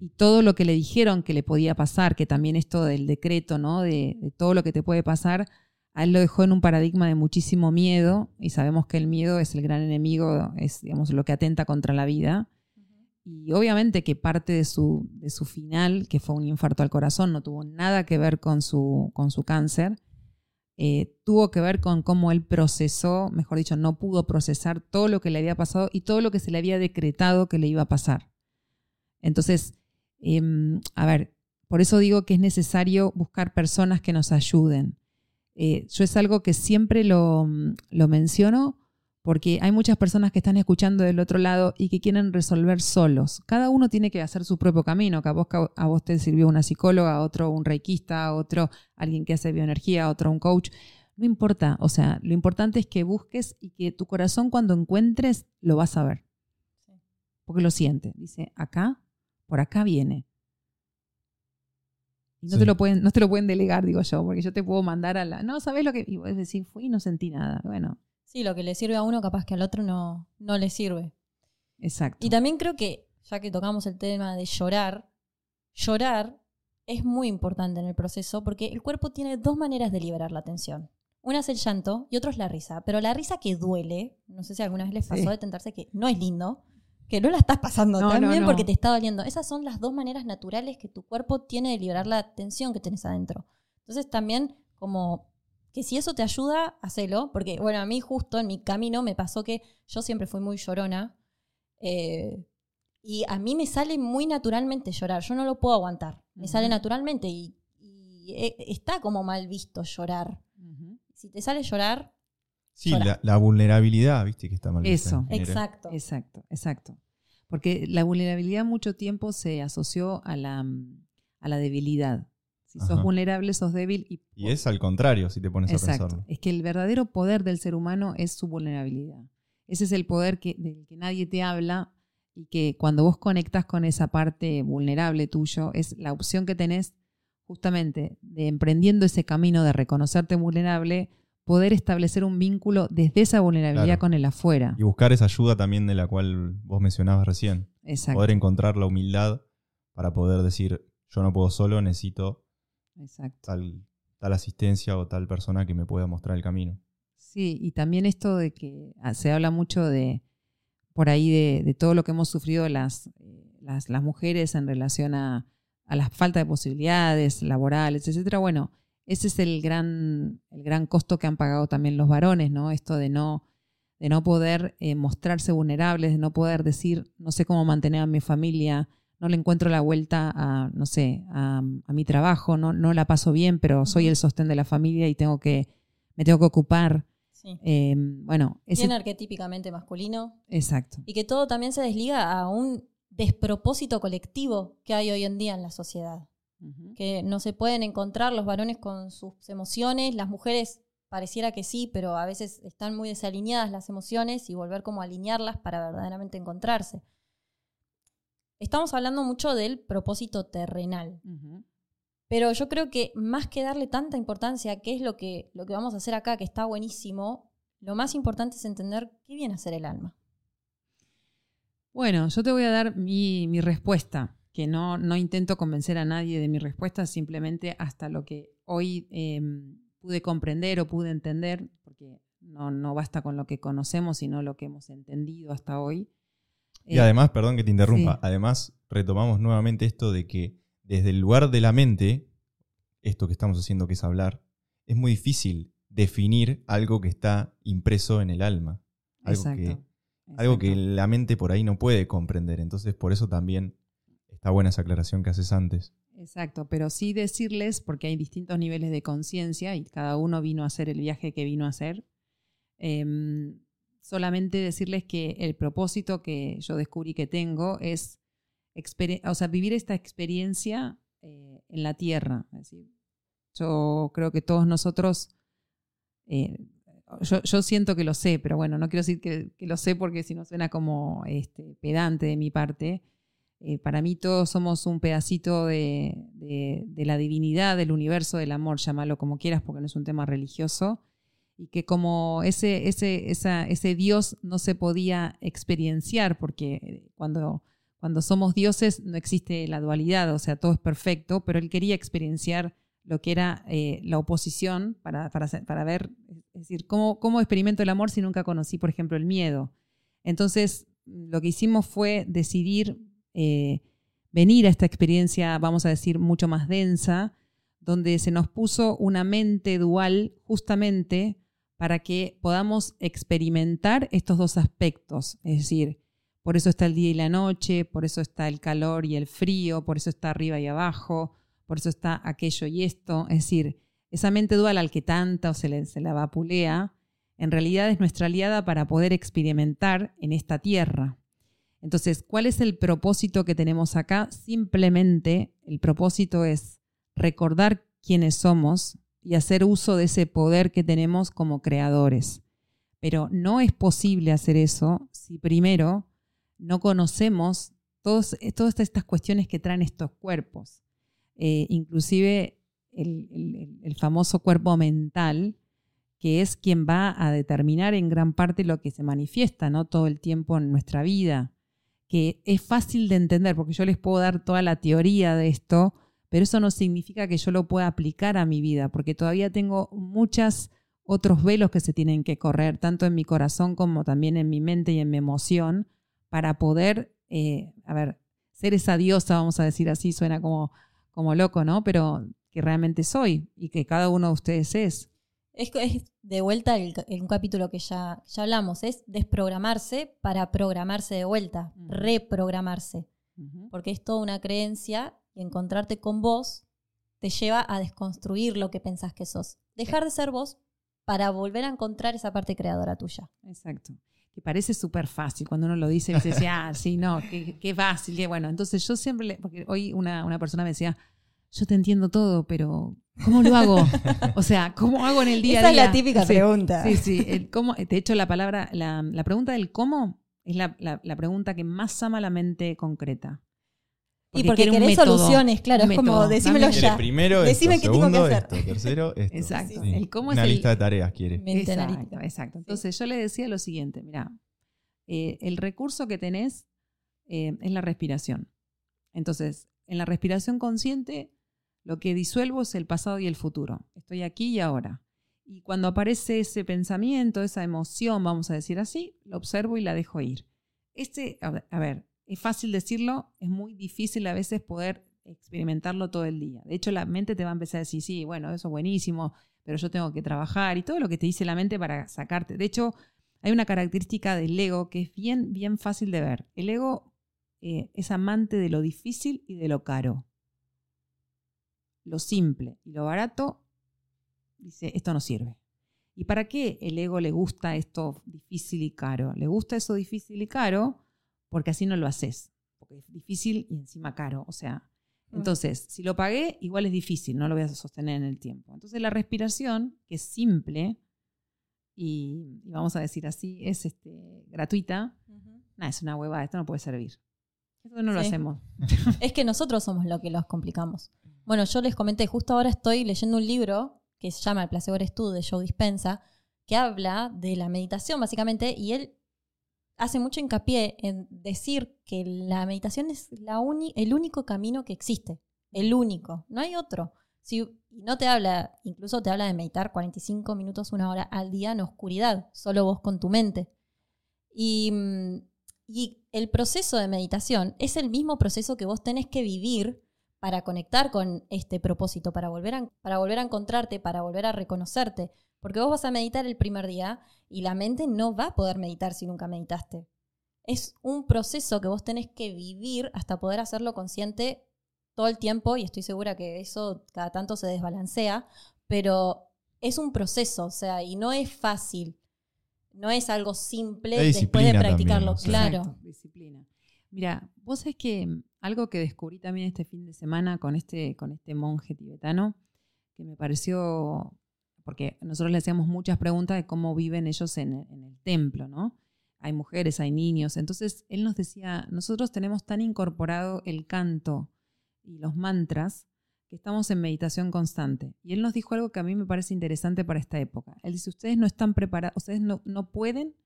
y todo lo que le dijeron que le podía pasar, que también esto del decreto, ¿no? De, de, todo lo que te puede pasar, a él lo dejó en un paradigma de muchísimo miedo y sabemos que el miedo es el gran enemigo, es digamos lo que atenta contra la vida. Y obviamente que parte de su, de su final, que fue un infarto al corazón, no tuvo nada que ver con su, con su cáncer, eh, tuvo que ver con cómo él procesó, mejor dicho, no pudo procesar todo lo que le había pasado y todo lo que se le había decretado que le iba a pasar. Entonces, eh, a ver, por eso digo que es necesario buscar personas que nos ayuden. Eh, yo es algo que siempre lo, lo, menciono porque hay muchas personas que están escuchando del otro lado y que quieren resolver solos. Cada uno tiene que hacer su propio camino, que a vos, a vos te sirvió una psicóloga, a otro un reikista, a otro alguien que hace bioenergía, a otro un coach. No importa, o sea, lo importante es que busques y que tu corazón cuando encuentres lo vas a ver. Porque lo siente. Dice, acá por acá viene. Y no, sí. te lo pueden, no te lo pueden delegar, digo yo, porque yo te puedo mandar a la. No, ¿sabes lo que.? Y vos decís, fui y no sentí nada. Bueno. Sí, lo que le sirve a uno, capaz que al otro no, no le sirve. Exacto. Y también creo que, ya que tocamos el tema de llorar, llorar es muy importante en el proceso porque el cuerpo tiene dos maneras de liberar la tensión. Una es el llanto y otra es la risa. Pero la risa que duele, no sé si alguna vez les pasó sí. de tentarse que no es lindo, que no la estás pasando no, tan no, bien no. porque te está doliendo. Esas son las dos maneras naturales que tu cuerpo tiene de liberar la tensión que tenés adentro. Entonces también como que si eso te ayuda, hacelo, porque bueno, a mí justo en mi camino me pasó que yo siempre fui muy llorona eh, y a mí me sale muy naturalmente llorar, yo no lo puedo aguantar, me uh -huh. sale naturalmente y, y, está como mal visto llorar. Uh -huh. Si te sale llorar, Sí, la, la, vulnerabilidad, viste, que está mal. Eso, exacto. Exacto, exacto. Porque la vulnerabilidad mucho tiempo se asoció a la, a la debilidad. Si Ajá. sos vulnerable, sos débil. Y, y, es al contrario, si te pones exacto. a pensarlo. Es que el verdadero poder del ser humano es su vulnerabilidad. Ese es el poder que, del que nadie te habla y que cuando vos conectas con esa parte vulnerable tuyo, es la opción que tenés justamente de emprendiendo ese camino de reconocerte vulnerable, poder establecer un vínculo desde esa vulnerabilidad claro. con el afuera. Y buscar esa ayuda también de la cual vos mencionabas recién. Exacto. Poder encontrar la humildad para poder decir, yo no puedo solo, necesito Tal, tal asistencia o tal persona que me pueda mostrar el camino. Sí, y también esto de que ah, se habla mucho de, por ahí, de, de todo lo que hemos sufrido las, eh, las, las mujeres en relación a, a la falta de posibilidades laborales, etcétera. Bueno, ese es el gran, el gran costo que han pagado también los varones, ¿no? Esto de no, de no poder eh, mostrarse vulnerables, de no poder decir, no sé cómo mantener a mi familia, no le encuentro la vuelta a, no sé, a, a mi trabajo, no, no, la paso bien, pero soy el sostén de la familia y tengo que, me tengo que ocupar. Sí. Eh, bueno, ese, Bien arquetípicamente masculino. Exacto. Y que todo también se desliga a un despropósito colectivo que hay hoy en día en la sociedad que no se pueden encontrar los varones con sus emociones, las mujeres pareciera que sí, pero a veces están muy desalineadas las emociones y volver como a alinearlas para verdaderamente encontrarse. Estamos hablando mucho del propósito terrenal, uh -huh. pero yo creo que más que darle tanta importancia a qué es lo que, lo que vamos a hacer acá, que está buenísimo, lo más importante es entender qué viene a ser el alma. Bueno, yo te voy a dar mi, mi respuesta que no, no, intento convencer a nadie de mi respuesta, simplemente hasta lo que hoy eh, pude comprender o pude entender, porque no, no, basta con lo que conocemos, sino lo que hemos entendido hasta hoy. Y eh, además, perdón que te interrumpa, sí. además retomamos nuevamente esto de que desde el lugar de la mente, esto que estamos haciendo que es hablar, es muy difícil definir algo que está impreso en el alma. Algo, Exacto. Que, Exacto. algo que la mente por ahí no puede comprender. Entonces, por eso también Está buena esa aclaración que haces antes. Exacto, pero sí decirles, porque hay distintos niveles de conciencia y cada uno vino a hacer el viaje que vino a hacer, eh, solamente decirles que el propósito que yo descubrí que tengo es o sea, vivir esta experiencia eh, en la tierra. Es decir, Yo creo que todos nosotros, eh, yo, siento que lo sé, pero bueno, no quiero decir que, lo sé porque si no suena como este, pedante de mi parte. Eh, para mí todos somos un pedacito de, la divinidad, del universo, del amor, llámalo como quieras, porque no es un tema religioso, y que como ese, ese, esa, ese Dios no se podía experienciar, porque cuando cuando somos dioses no existe la dualidad, o sea, todo es perfecto, pero él quería experienciar lo que era eh, la oposición para, para, ver, es decir, ¿cómo, ¿cómo, experimento el amor si nunca conocí, por ejemplo, el miedo. Entonces, lo que hicimos fue decidir eh, venir a esta experiencia, vamos a decir, mucho más densa, donde se nos puso una mente dual justamente para que podamos experimentar estos dos aspectos, es decir, por eso está el día y la noche, por eso está el calor y el frío, por eso está arriba y abajo, por eso está aquello y esto. Es decir, esa mente dual al que tanta se, le, se la vapulea, en realidad es nuestra aliada para poder experimentar en esta tierra. Entonces, ¿cuál es el propósito que tenemos acá? Simplemente el propósito es recordar quiénes somos y hacer uso de ese poder que tenemos como creadores. Pero no es posible hacer eso si primero no conocemos eh, todas estas cuestiones que traen estos cuerpos. Eh, inclusive el, famoso cuerpo mental, que es quien va a determinar en gran parte lo que se manifiesta ¿no? todo el tiempo en nuestra vida, que es fácil de entender, porque yo les puedo dar toda la teoría de esto, pero eso no significa que yo lo pueda aplicar a mi vida, porque todavía tengo muchos otros velos que se tienen que correr, tanto en mi corazón como también en mi mente y en mi emoción, para poder, eh, a ver, ser esa diosa, vamos a decir así, suena como, como loco, ¿no? Pero que realmente soy y que cada uno de ustedes es. Es, de vuelta en un capítulo que ya, ya hablamos, es desprogramarse para programarse de vuelta, reprogramarse. Porque es toda una creencia y encontrarte con vos te lleva a desconstruir lo que pensás que sos. Dejar de ser vos para volver a encontrar esa parte creadora tuya. Exacto que parece súper fácil cuando uno lo dice y dice, ah, sí, no, qué, fácil, qué bueno. Entonces yo siempre, porque hoy una, una, persona me decía, yo te entiendo todo, pero ¿cómo lo hago? O sea, ¿cómo hago en el día a día? Esa es la típica pregunta. Sí, sí, el cómo, de hecho la palabra, la, la pregunta del cómo es la, la, pregunta que más ama la mente concreta y porque querés soluciones, claro, es como decímelo ya. Primero Decime qué tengo que hacer. tercero esto. Exacto. El cómo Una lista de tareas quiere. Exacto, exacto. Entonces yo le decía lo siguiente, mira, eh, el recurso que tenés eh, es la respiración. Entonces, en la respiración consciente, lo que disuelvo es el pasado y el futuro. Estoy aquí y ahora. Y cuando aparece ese pensamiento, esa emoción, vamos a decir así, lo observo y la dejo ir. Este, a ver, es fácil decirlo, es muy difícil a veces poder experimentarlo todo el día. De hecho, la mente te va a empezar a decir, sí, bueno, eso es buenísimo, pero yo tengo que trabajar y todo lo que te dice la mente para sacarte. De hecho, hay una característica del ego que es bien, bien fácil de ver. El ego eh, es amante de lo difícil y de lo caro. Lo simple y lo barato, dice, esto no sirve. ¿Y para qué el ego le gusta esto difícil y caro? Le gusta eso difícil y caro porque así no lo haces, porque es difícil y encima caro. O sea, mm. entonces, si lo pagué, igual es difícil, no lo voy a sostener en el tiempo. Entonces, la respiración, que es simple y, vamos a decir así, es este, gratuita, nada, es una huevada, esto no puede servir. Esto no lo hacemos. es que nosotros somos los que los complicamos. Bueno, yo les comenté, justo ahora estoy leyendo un libro que se llama El Placebo Eres Tú, de Joe Dispensa, que habla de la meditación, básicamente, y él hace mucho hincapié en decir que la meditación es la el único camino que existe, el único, no hay otro. Si no te habla, incluso te habla de meditar 45 minutos, una hora al día en oscuridad, solo vos con tu mente. Y, y el proceso de meditación es el mismo proceso que vos tenés que vivir para conectar con este propósito, para volver a, para volver a encontrarte, para volver a reconocerte. Porque vos vas a meditar el primer día y la mente no va a poder meditar si nunca meditaste. Es un proceso que vos tenés que vivir hasta poder hacerlo consciente todo el tiempo y estoy segura que eso cada tanto se desbalancea, pero es un proceso, o sea, y no es fácil. No es algo simple después de practicarlo, claro. disciplina. Mira, vos es que algo que descubrí también este fin de semana con este, con este monje tibetano, que me pareció, porque nosotros le hacíamos muchas preguntas de cómo viven ellos en, el templo, ¿no? Hay mujeres, hay niños. Entonces, él nos decía, nosotros tenemos tan incorporado el canto y los mantras que estamos en meditación constante. Y él nos dijo algo que a mí me parece interesante para esta época. Él dice, ustedes no están preparados, ustedes no, no pueden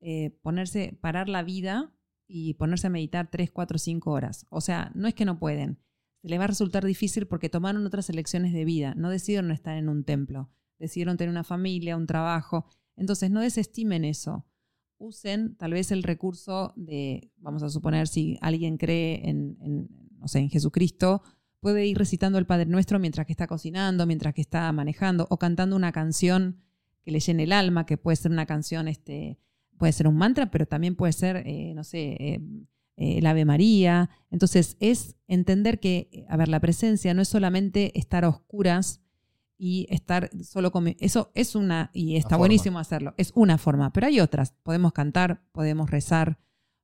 eh, ponerse, parar la vida y ponerse a meditar 3, 4, 5 horas. O sea, no es que no pueden, se les va a resultar difícil porque tomaron otras elecciones de vida, no decidieron estar en un templo, decidieron tener una familia, un trabajo. Entonces, no desestimen eso. Usen tal vez el recurso de, vamos a suponer, si alguien cree en, en no sé, en Jesucristo, puede ir recitando el Padre Nuestro mientras que está cocinando, mientras que está manejando, o cantando una canción que le llene el alma, que puede ser una canción este, puede ser un mantra, pero también puede ser, eh, no sé, eh, eh, el Ave María. Entonces es entender que, a ver, la presencia no es solamente estar a oscuras y estar solo con... Eso es una, y está buenísimo hacerlo, es una forma, pero hay otras. Podemos cantar, podemos rezar,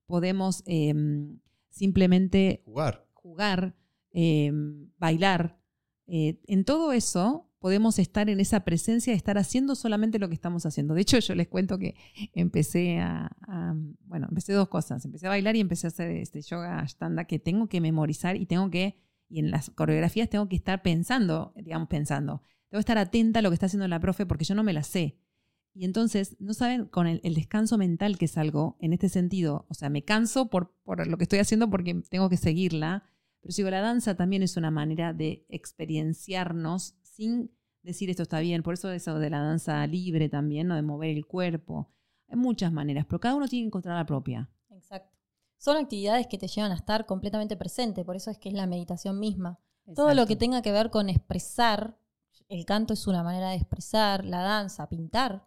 podemos em, simplemente jugar, jugar em, bailar. en todo eso podemos estar en esa presencia, estar haciendo solamente lo que estamos haciendo. De hecho, yo les cuento que empecé a, bueno, empecé dos cosas. Empecé a bailar y empecé a hacer este yoga ashtanga que tengo que memorizar y tengo que, y en las coreografías tengo que estar pensando, digamos, pensando. Tengo que estar atenta a lo que está haciendo la profe porque yo no me la sé. Y entonces, no saben, con el, descanso mental que es algo en este sentido, o sea, me canso por, por lo que estoy haciendo porque tengo que seguirla, pero sigo la danza también es una manera de experienciarnos sin decir esto está bien. Por eso eso de la danza libre también, ¿no? de mover el cuerpo. Hay muchas maneras, pero cada uno tiene que encontrar la propia. Exacto. Son actividades que te llevan a estar completamente presente, por eso es que es la meditación misma. Todo lo que tenga que ver con expresar, el canto es una manera de expresar, la danza, pintar.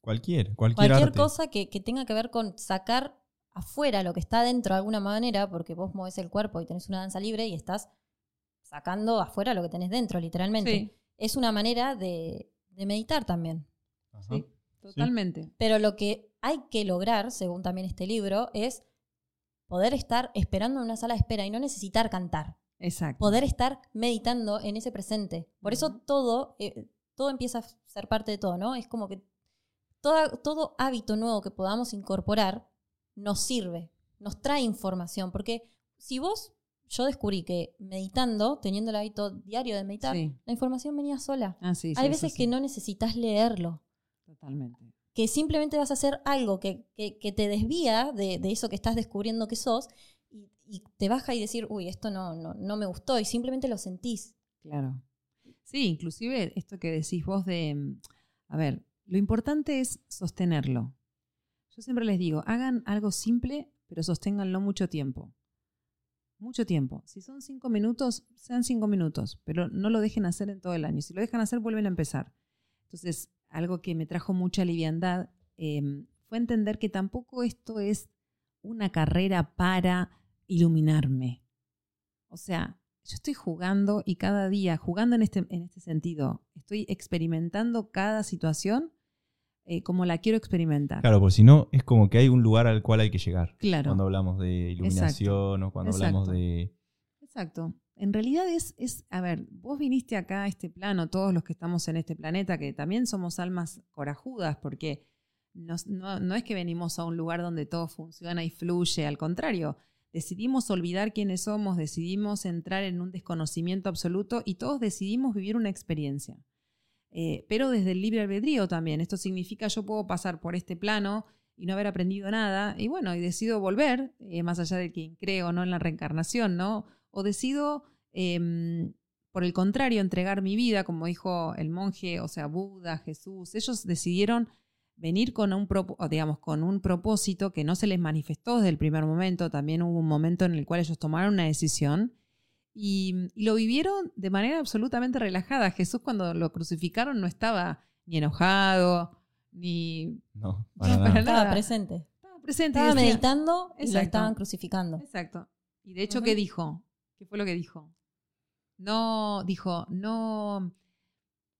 Cualquier, cualquier, cualquier cosa que, que tenga que ver con sacar afuera lo que está dentro de alguna manera, porque vos mueves el cuerpo y tenés una danza libre y estás sacando afuera lo que tenés dentro, literalmente. Es una manera de, meditar también. Sí, totalmente. Pero lo que hay que lograr, según también este libro, es poder estar esperando en una sala de espera y no necesitar cantar. Exacto. Poder estar meditando en ese presente. Por eso todo, eh, todo empieza a ser parte de todo, ¿no? Es como que todo, todo hábito nuevo que podamos incorporar nos sirve, nos trae información. Porque si vos yo descubrí que meditando, teniendo el hábito diario de meditar, la información venía sola. Ah, Hay veces que no necesitas leerlo. Totalmente. Que simplemente vas a hacer algo que, te desvía de, eso que estás descubriendo que sos y, te baja y decir, uy, esto no, no, no me gustó y simplemente lo sentís. Claro. Sí, inclusive esto que decís vos de, a ver, lo importante es sostenerlo. Yo siempre les digo, hagan algo simple, pero sosténganlo mucho tiempo mucho tiempo. Si son cinco minutos, sean cinco minutos, pero no lo dejen hacer en todo el año. Si lo dejan hacer, vuelven a empezar. Entonces, algo que me trajo mucha liviandad em, fue entender que tampoco esto es una carrera para iluminarme. O sea, yo estoy jugando y cada día, jugando en este, en este sentido, estoy experimentando cada situación eh, como la quiero experimentar. Claro, porque si no, es como que hay un lugar al cual hay que llegar. Claro. Cuando hablamos de iluminación o cuando hablamos de... Exacto. En realidad es, es, a ver, vos viniste acá a este plano, todos los que estamos en este planeta, que también somos almas corajudas, porque no, no es que venimos a un lugar donde todo funciona y fluye, al contrario, decidimos olvidar quiénes somos, decidimos entrar en un desconocimiento absoluto y todos decidimos vivir una experiencia. Eh, pero desde el libre albedrío también. Esto significa yo puedo pasar por este plano y no haber aprendido nada, y bueno, y decido volver, eh, más allá de quien cree o no en la reencarnación, ¿no? O decido, em, por el contrario, entregar mi vida, como dijo el monje, o sea, Buda, Jesús, ellos decidieron venir con un, digamos, con un propósito que no se les manifestó desde el primer momento, también hubo un momento en el cual ellos tomaron una decisión y, lo vivieron de manera absolutamente relajada. Jesús cuando lo crucificaron no estaba ni enojado, ni... No, Estaba presente. Estaba presente. Estaba meditando y lo estaban crucificando. Exacto. Y de hecho, ¿qué dijo? ¿Qué fue lo que dijo? No, dijo, no...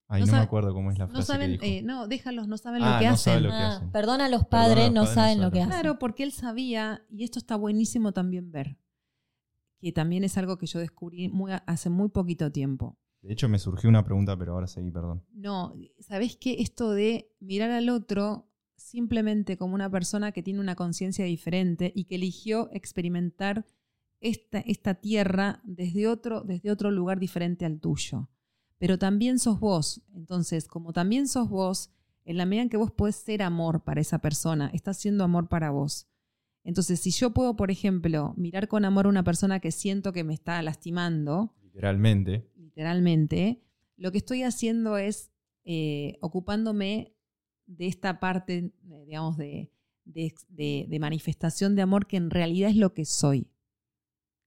Ahí no, me acuerdo cómo es la frase no saben, que dijo. Eh, no, déjalos, no saben ah, lo que hacen. Lo que ah, Perdona a los padres, no saben lo que hacen. Claro, porque él sabía, y esto está buenísimo también ver, que también es algo que yo descubrí muy, hace muy poquito tiempo. De hecho, me surgió una pregunta, pero ahora seguí, perdón. No, ¿sabés qué? Esto de mirar al otro simplemente como una persona que tiene una conciencia diferente y que eligió experimentar esta, esta tierra desde otro, desde otro lugar diferente al tuyo. Pero también sos vos. Entonces, como también sos vos, en la medida en que vos podés ser amor para esa persona, estás siendo amor para vos. Entonces, si yo puedo, por ejemplo, mirar con amor a una persona que siento que me está lastimando, Literalmente. literalmente, lo que estoy haciendo es eh, ocupándome de esta parte, eh, digamos, de, de- de- de manifestación de amor que en realidad es lo que soy.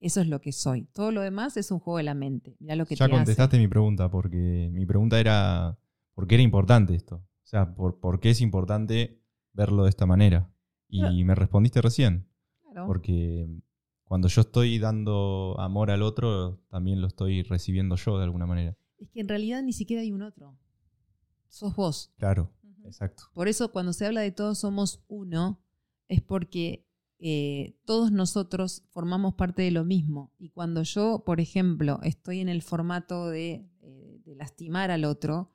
Eso es lo que soy. Todo lo demás es un juego de la mente. Mira lo que Ya te hace. contestaste mi pregunta, porque mi pregunta era, ¿por qué era importante esto? O sea, ¿por, por qué es importante verlo de esta manera? Y Claro. me respondiste recién, Claro. porque cuando yo estoy dando amor al otro, también lo estoy recibiendo yo de alguna manera. Es que en realidad ni siquiera hay un otro. Sos vos. Claro, exacto. Por eso cuando se habla de todos somos uno, es porque eh, todos nosotros formamos parte de lo mismo. Y cuando yo, por ejemplo, estoy en el formato de, eh, de lastimar al otro,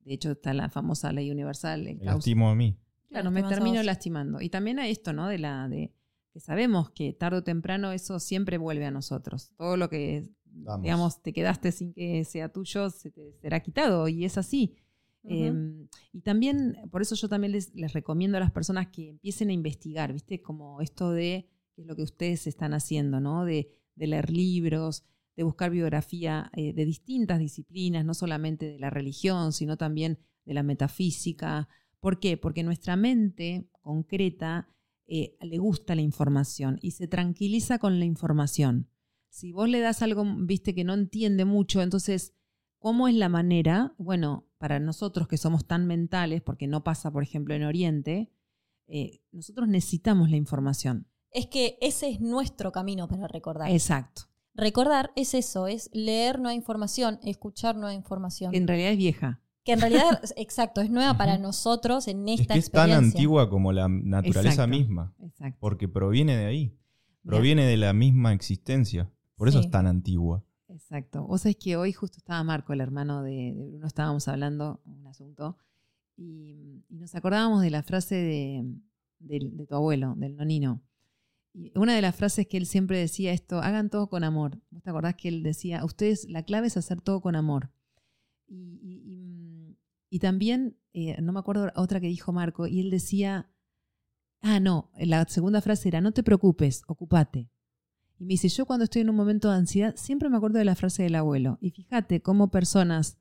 de hecho está la famosa ley universal. causa- lastimo a mí. Claro, me a termino lastimando. Y también hay esto, ¿no? De la de que sabemos que tarde o temprano eso siempre vuelve a nosotros. Todo lo que, Vamos. digamos, te quedaste sin que sea tuyo, se te será quitado. Y es así. Eh, y también, por eso yo también les, les recomiendo a las personas que empiecen a investigar, ¿viste? Como esto de, que es lo que ustedes están haciendo, ¿no? De, de leer libros, de buscar biografía eh, de distintas disciplinas, no solamente de la religión, sino también de la metafísica. ¿Por qué? Porque nuestra mente concreta eh, le gusta la información y se tranquiliza con la información. Si vos le das algo, viste, que no entiende mucho, entonces, ¿cómo es la manera? Bueno, para nosotros que somos tan mentales, porque no pasa, por ejemplo, en Oriente, eh, nosotros necesitamos la información. Es que ese es nuestro camino para recordar. Exacto. Recordar es eso, es leer nueva información, escuchar nueva información. Que en realidad es vieja. Que en realidad, exacto, es nueva para nosotros en Es esta que es tan antigua como la naturaleza Exacto. misma, Exacto. porque proviene de ahí, proviene de la misma existencia. Por eso Sí. es tan antigua. Exacto. Vos sabés que hoy justo estaba Marco, el hermano de, de Bruno, estábamos hablando un asunto y, y nos acordábamos de la frase de, de tu abuelo, del nonino. Y una de las frases que él siempre decía esto, hagan todo con amor. ¿Vos te acordás que él decía, ustedes, la clave es hacer todo con amor? Y, y- y, también, eh, no me acuerdo otra que dijo Marco, y él decía, ah, no, la segunda frase era, no te preocupes, ocupate. Y me dice, yo cuando estoy en un momento de ansiedad, siempre me acuerdo de la frase del abuelo. Y fíjate cómo personas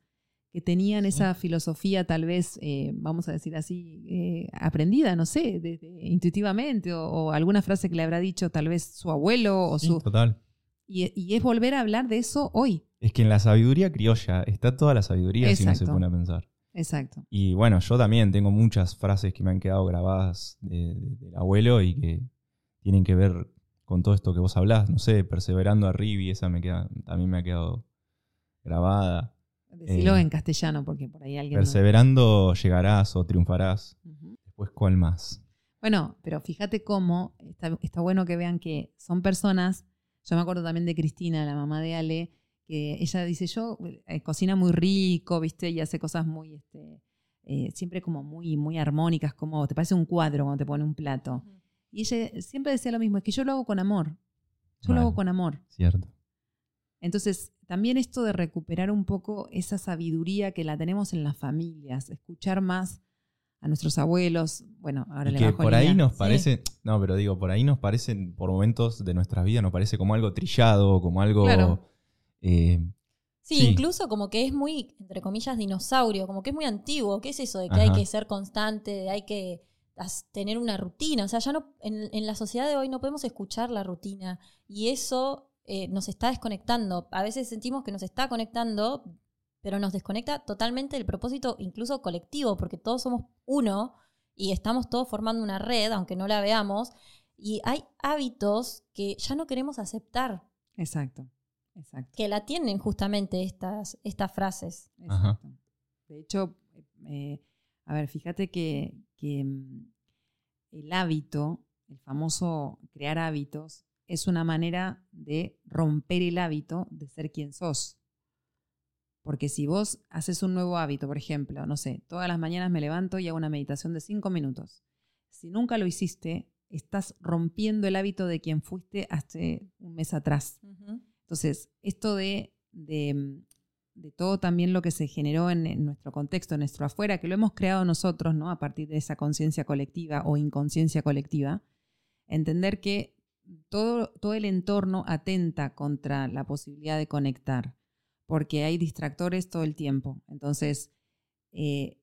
que tenían Sí. esa filosofía tal vez, eh, vamos a decir así, eh, aprendida, no sé, de- de- intuitivamente, o, o alguna frase que le habrá dicho tal vez su abuelo o Sí, su... total. Y, y es volver a hablar de eso hoy. Es que en la sabiduría criolla está toda la sabiduría si uno se pone a pensar. Exacto. Y bueno, yo también tengo muchas frases que me han quedado grabadas de- de- del abuelo y que tienen que ver con todo esto que vos hablás. No sé, perseverando arriba y esa me queda, también me ha quedado grabada. Decirlo Eh, en castellano, porque por ahí alguien... no- Perseverando llegarás o triunfarás. Después, ¿cuál más? Bueno, pero fíjate cómo está, está bueno que vean que son personas. Yo me acuerdo también de Cristina, la mamá de Ale, que ella dice: Yo eh, cocina muy rico, ¿viste? Y hace cosas muy, este, eh, siempre como muy, muy armónicas, como te parece un cuadro cuando te pone un plato. Y ella siempre decía lo mismo: es que yo lo hago con amor. Yo lo hago con amor. Cierto. Entonces, también esto de recuperar un poco esa sabiduría que la tenemos en las familias, escuchar más a nuestros abuelos. Bueno, ahora Y le que bajo por ahí nos Sí. parece, no, pero digo, por ahí nos parecen, por momentos de nuestras vidas, nos parece como algo trillado, como algo... Claro. Eh, Sí, Sí. incluso como que es muy, entre comillas, dinosaurio, como que es muy antiguo. ¿Qué es eso de que hay que ser constante, de hay que tener una rutina? O sea, ya no, en, en la sociedad de hoy no podemos escuchar la rutina y eso eh, nos está desconectando. A veces sentimos que nos está conectando, pero nos desconecta totalmente del propósito, incluso colectivo, porque todos somos uno y estamos todos formando una red, aunque no la veamos, y hay hábitos que ya no queremos aceptar, Exacto, exacto. que la tienen justamente estas, estas frases. Ajá. exacto. De hecho, eh, a ver, fíjate que, que, mm, el hábito, el famoso crear hábitos, es una manera de romper el hábito de ser quien sos. Porque si vos haces un nuevo hábito, por ejemplo, no sé, todas las mañanas me levanto y hago una meditación de cinco minutos. Si nunca lo hiciste, estás rompiendo el hábito de quien fuiste hace un mes atrás. Entonces, esto de, de, todo también lo que se generó en, nuestro contexto, en nuestro afuera, que lo hemos creado nosotros, ¿no? A partir de esa conciencia colectiva o inconsciencia colectiva, entender que todo, todo el entorno atenta contra la posibilidad de conectar porque hay distractores todo el tiempo. Entonces, eh,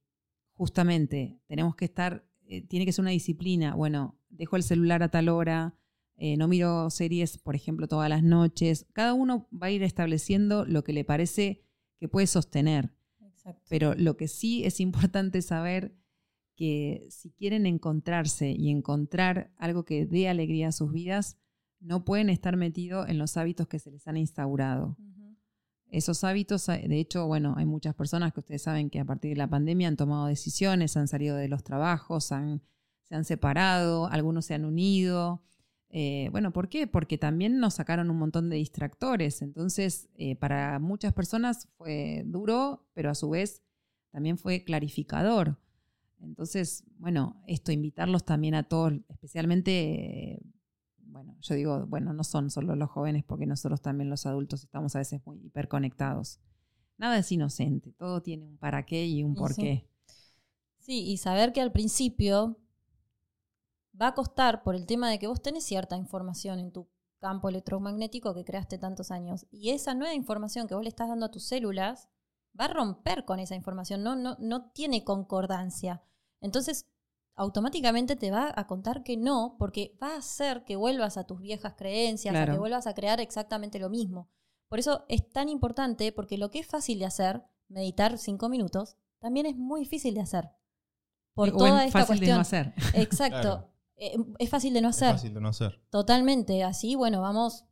justamente, tenemos que estar, eh, tiene que ser una disciplina. Bueno, dejo el celular a tal hora, eh, no miro series, por ejemplo, todas las noches. Cada uno va a ir estableciendo lo que le parece que puede sostener. Pero lo que sí es importante saber que si quieren encontrarse y encontrar algo que dé alegría a sus vidas, no pueden estar metidos en los hábitos que se les han instaurado esos hábitos, eh, de hecho, bueno, hay muchas personas que ustedes saben que a partir de la pandemia han tomado decisiones, han salido de los trabajos, se han separado, algunos se han unido. Eh, bueno, ¿por qué? Porque también nos sacaron un montón de distractores. Entonces, eh, para muchas personas fue duro, pero a su vez también fue clarificador. Entonces, bueno, esto, invitarlos también a todos, especialmente bueno, yo digo, bueno, no son solo los jóvenes porque nosotros también los adultos estamos a veces muy hiperconectados. Nada es inocente, todo tiene un para qué y un por qué. Sí, y saber que al principio va a costar por el tema de que vos tenés cierta información en tu campo electromagnético que creaste tantos años. Y esa nueva información que vos le estás dando a tus células va a romper con esa información, no, no, no tiene concordancia. Entonces automáticamente te va a contar que no, porque va a hacer que vuelvas a tus viejas creencias, a que vuelvas a crear exactamente lo mismo. Por eso es tan importante, porque lo que es fácil de hacer, meditar cinco minutos, también es muy difícil de hacer. Por toda esta fácil de no hacer. Exacto. Eh, es fácil de no hacer. fácil de no hacer. Totalmente. Así, bueno, vamos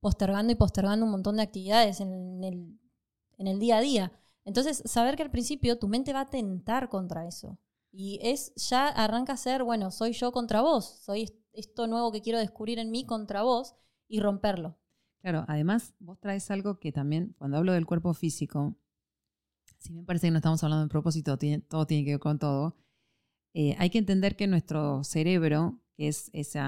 postergando y postergando un montón de actividades en el, en el día a día. Entonces, saber que al principio tu mente va a tentar contra eso. Y es, ya arranca a ser, bueno, soy yo contra vos, soy esto nuevo que quiero descubrir en mí contra vos y romperlo. Claro, además vos traes algo que también, cuando hablo del cuerpo físico, si me parece que no estamos hablando de propósito, todo tiene que ver con todo, eh, hay que entender que nuestro cerebro, que es ese,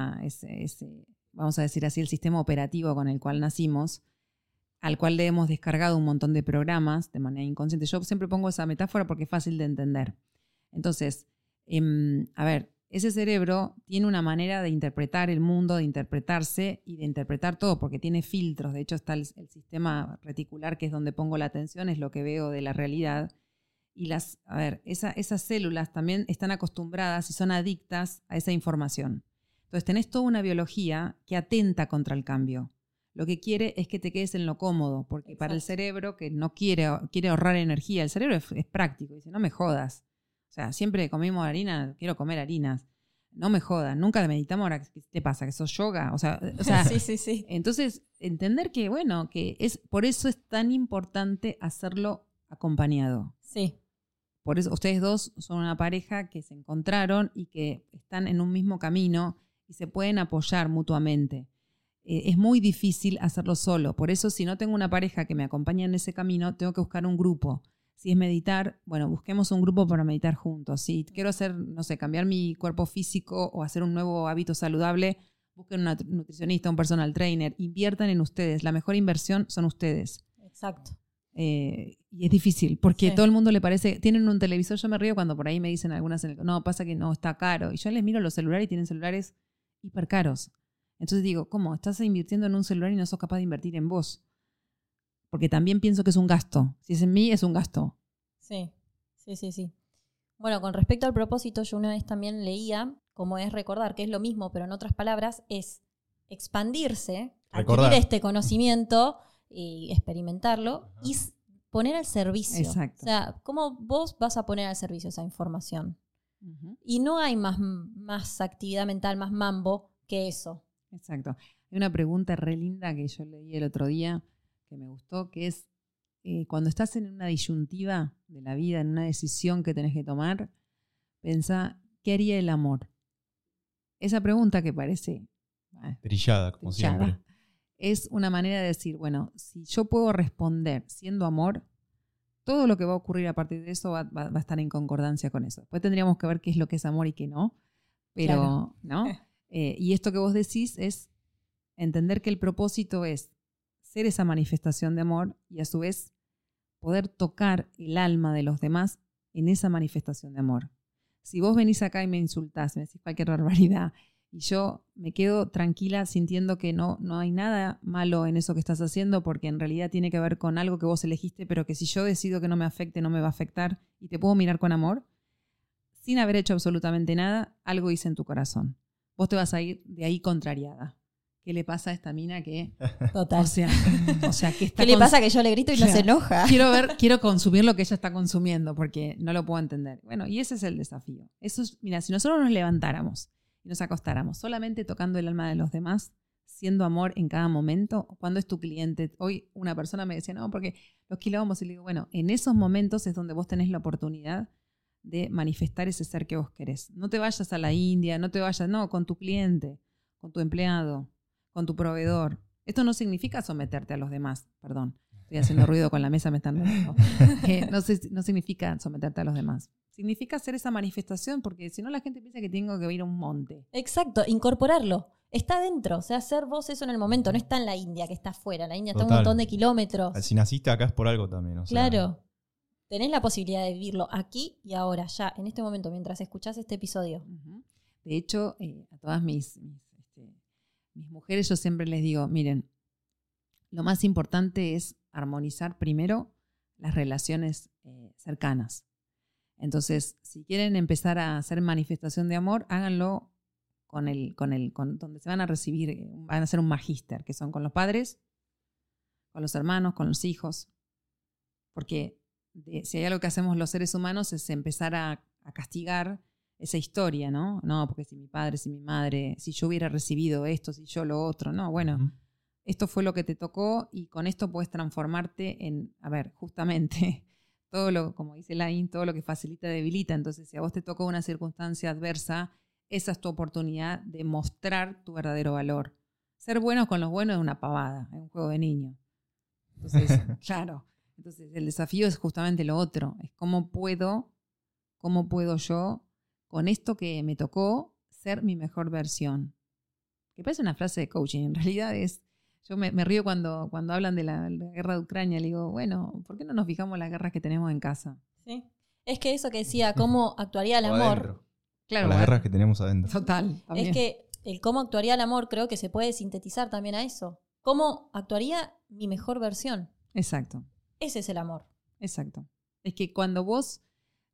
vamos a decir así, el sistema operativo con el cual nacimos, al cual le hemos descargado un montón de programas de manera inconsciente. Yo siempre pongo esa metáfora porque es fácil de entender. Entonces, em, a ver, ese cerebro tiene una manera de interpretar el mundo, de interpretarse y de interpretar todo, porque tiene filtros. De hecho, está el, sistema reticular, que es donde pongo la atención, es lo que veo de la realidad. Y las, a ver, esas células también están acostumbradas y son adictas a esa información. Entonces, tenés toda una biología que atenta contra el cambio. Lo que quiere es que te quedes en lo cómodo, porque para el cerebro que no quiere, quiere ahorrar energía, el cerebro es, es práctico, dice, no me jodas o sea, siempre comimos harina, quiero comer harinas. No me jodan, nunca meditamos ahora, ¿qué te pasa? ¿Que sos yoga? O sea, o sea sí, sí, sí. entonces entender que, bueno, que es por eso es tan importante hacerlo acompañado. Sí. Por eso ustedes dos son una pareja que se encontraron y que están en un mismo camino y se pueden apoyar mutuamente. Eh, es muy difícil hacerlo solo. Por eso, si no tengo una pareja que me acompañe en ese camino, tengo que buscar un grupo. Si es meditar, bueno, busquemos un grupo para meditar juntos. Si quiero hacer, no sé, cambiar mi cuerpo físico o hacer un nuevo hábito saludable, busquen un nutricionista, un personal trainer, inviertan en ustedes. La mejor inversión son ustedes. Exacto. Eh, y es difícil, porque todo el mundo le parece, tienen un televisor, yo me río cuando por ahí me dicen algunas, no, pasa que no, está caro. Y yo les miro los celulares y tienen celulares hiper caros. Entonces digo, ¿cómo? Estás invirtiendo en un celular y no sos capaz de invertir en vos porque también pienso que es un gasto. Si es en mí, es un gasto. Sí, sí, sí, sí. Bueno, con respecto al propósito, yo una vez también leía, como es recordar, que es lo mismo, pero en otras palabras, es expandirse, adquirir este conocimiento y experimentarlo y poner al servicio. Exacto. O sea, ¿cómo vos vas a poner al servicio esa información? Y no hay más, más actividad mental, más mambo que eso. Exacto. Hay una pregunta re linda que yo leí el otro día que me gustó, que es eh, cuando estás en una disyuntiva de la vida, en una decisión que tenés que tomar, pensá, ¿qué haría el amor? Esa pregunta que parece... trillada, como siempre. Es una manera de decir, bueno, si yo puedo responder siendo amor, todo lo que va a ocurrir a partir de eso va, va- va a estar en concordancia con eso. Después tendríamos que ver qué es lo que es amor y qué no. Pero, Claro. ¿no? Eh, y esto que vos decís es entender que el propósito es ser esa manifestación de amor y a su vez poder tocar el alma de los demás en esa manifestación de amor. Si vos venís acá y me insultás, me decís cualquier barbaridad, y yo me quedo tranquila sintiendo que no, no hay nada malo en eso que estás haciendo, porque en realidad tiene que ver con algo que vos elegiste, pero que si yo decido que no me afecte, no me va a afectar, y te puedo mirar con amor, sin haber hecho absolutamente nada, algo hice en tu corazón. Vos te vas a ir de ahí contrariada. ¿Qué le pasa a esta mina que, Total. o sea, o sea, que está ¿Qué le pasa que yo le grito y no Claro. se enoja? quiero ver, quiero consumir lo que ella está consumiendo porque no lo puedo entender. Bueno, y ese es el desafío. Eso es, mira, si nosotros nos levantáramos y nos acostáramos solamente tocando el alma de los demás, siendo amor en cada momento, cuando es tu cliente, hoy una persona me decía, no, porque los quilombos, y le digo, bueno, en esos momentos es donde vos tenés la oportunidad de manifestar ese ser que vos querés. No te vayas a la India, no te vayas, no, con tu cliente, con tu empleado, con tu proveedor. Esto no significa someterte a los demás, perdón. Estoy haciendo ruido con la mesa, me están. Eh, no, no significa someterte a los demás. Significa hacer esa manifestación, porque si no la gente piensa que tengo que ir a un monte. Exacto, incorporarlo. Está dentro, o sea, hacer vos eso en el momento, no está en la India, que está afuera. La India está a un Total. montón de kilómetros. Si naciste acá es por algo también. o sea, Claro. Tenés la posibilidad de vivirlo aquí y ahora, ya, en este momento, mientras escuchás este episodio. Ujú. De hecho, eh, a todas mis, mis, este, mis mujeres yo siempre les digo, miren, lo más importante es armonizar primero las relaciones eh, cercanas. Entonces, si quieren empezar a hacer manifestación de amor, háganlo con el, con el, con donde se van a recibir, eh, van a hacer un magíster, que son con los padres, con los hermanos, con los hijos. Porque de- si hay algo que hacemos los seres humanos es empezar a, a castigar esa historia, ¿no? No, porque si mi padre, si mi madre, si yo hubiera recibido esto, si yo lo otro, no, bueno, Ujú. esto fue lo que te tocó y con esto puedes transformarte en, a ver, justamente, todo lo, como dice Lain, todo lo que facilita debilita. Entonces, si a vos te tocó una circunstancia adversa, esa es tu oportunidad de mostrar tu verdadero valor. Ser bueno con los buenos es una pavada, es un juego de niño. Entonces, claro. Entonces, el desafío es justamente lo otro, es cómo puedo, cómo puedo yo, con esto que me tocó, ser mi mejor versión. Que parece una frase de coaching, en realidad es, yo me, me río cuando, cuando hablan de la, la guerra de Ucrania, le digo, bueno, ¿por qué no nos fijamos en las guerras que tenemos en casa? ¿Sí? Es que eso que decía, cómo actuaría el O amor, adentro, Claro, o las bueno, guerras que tenemos adentro. total. también. es que el cómo actuaría el amor creo que se puede sintetizar también a eso. ¿Cómo actuaría mi mejor versión? Exacto. Ese es el amor. Exacto. Es que cuando vos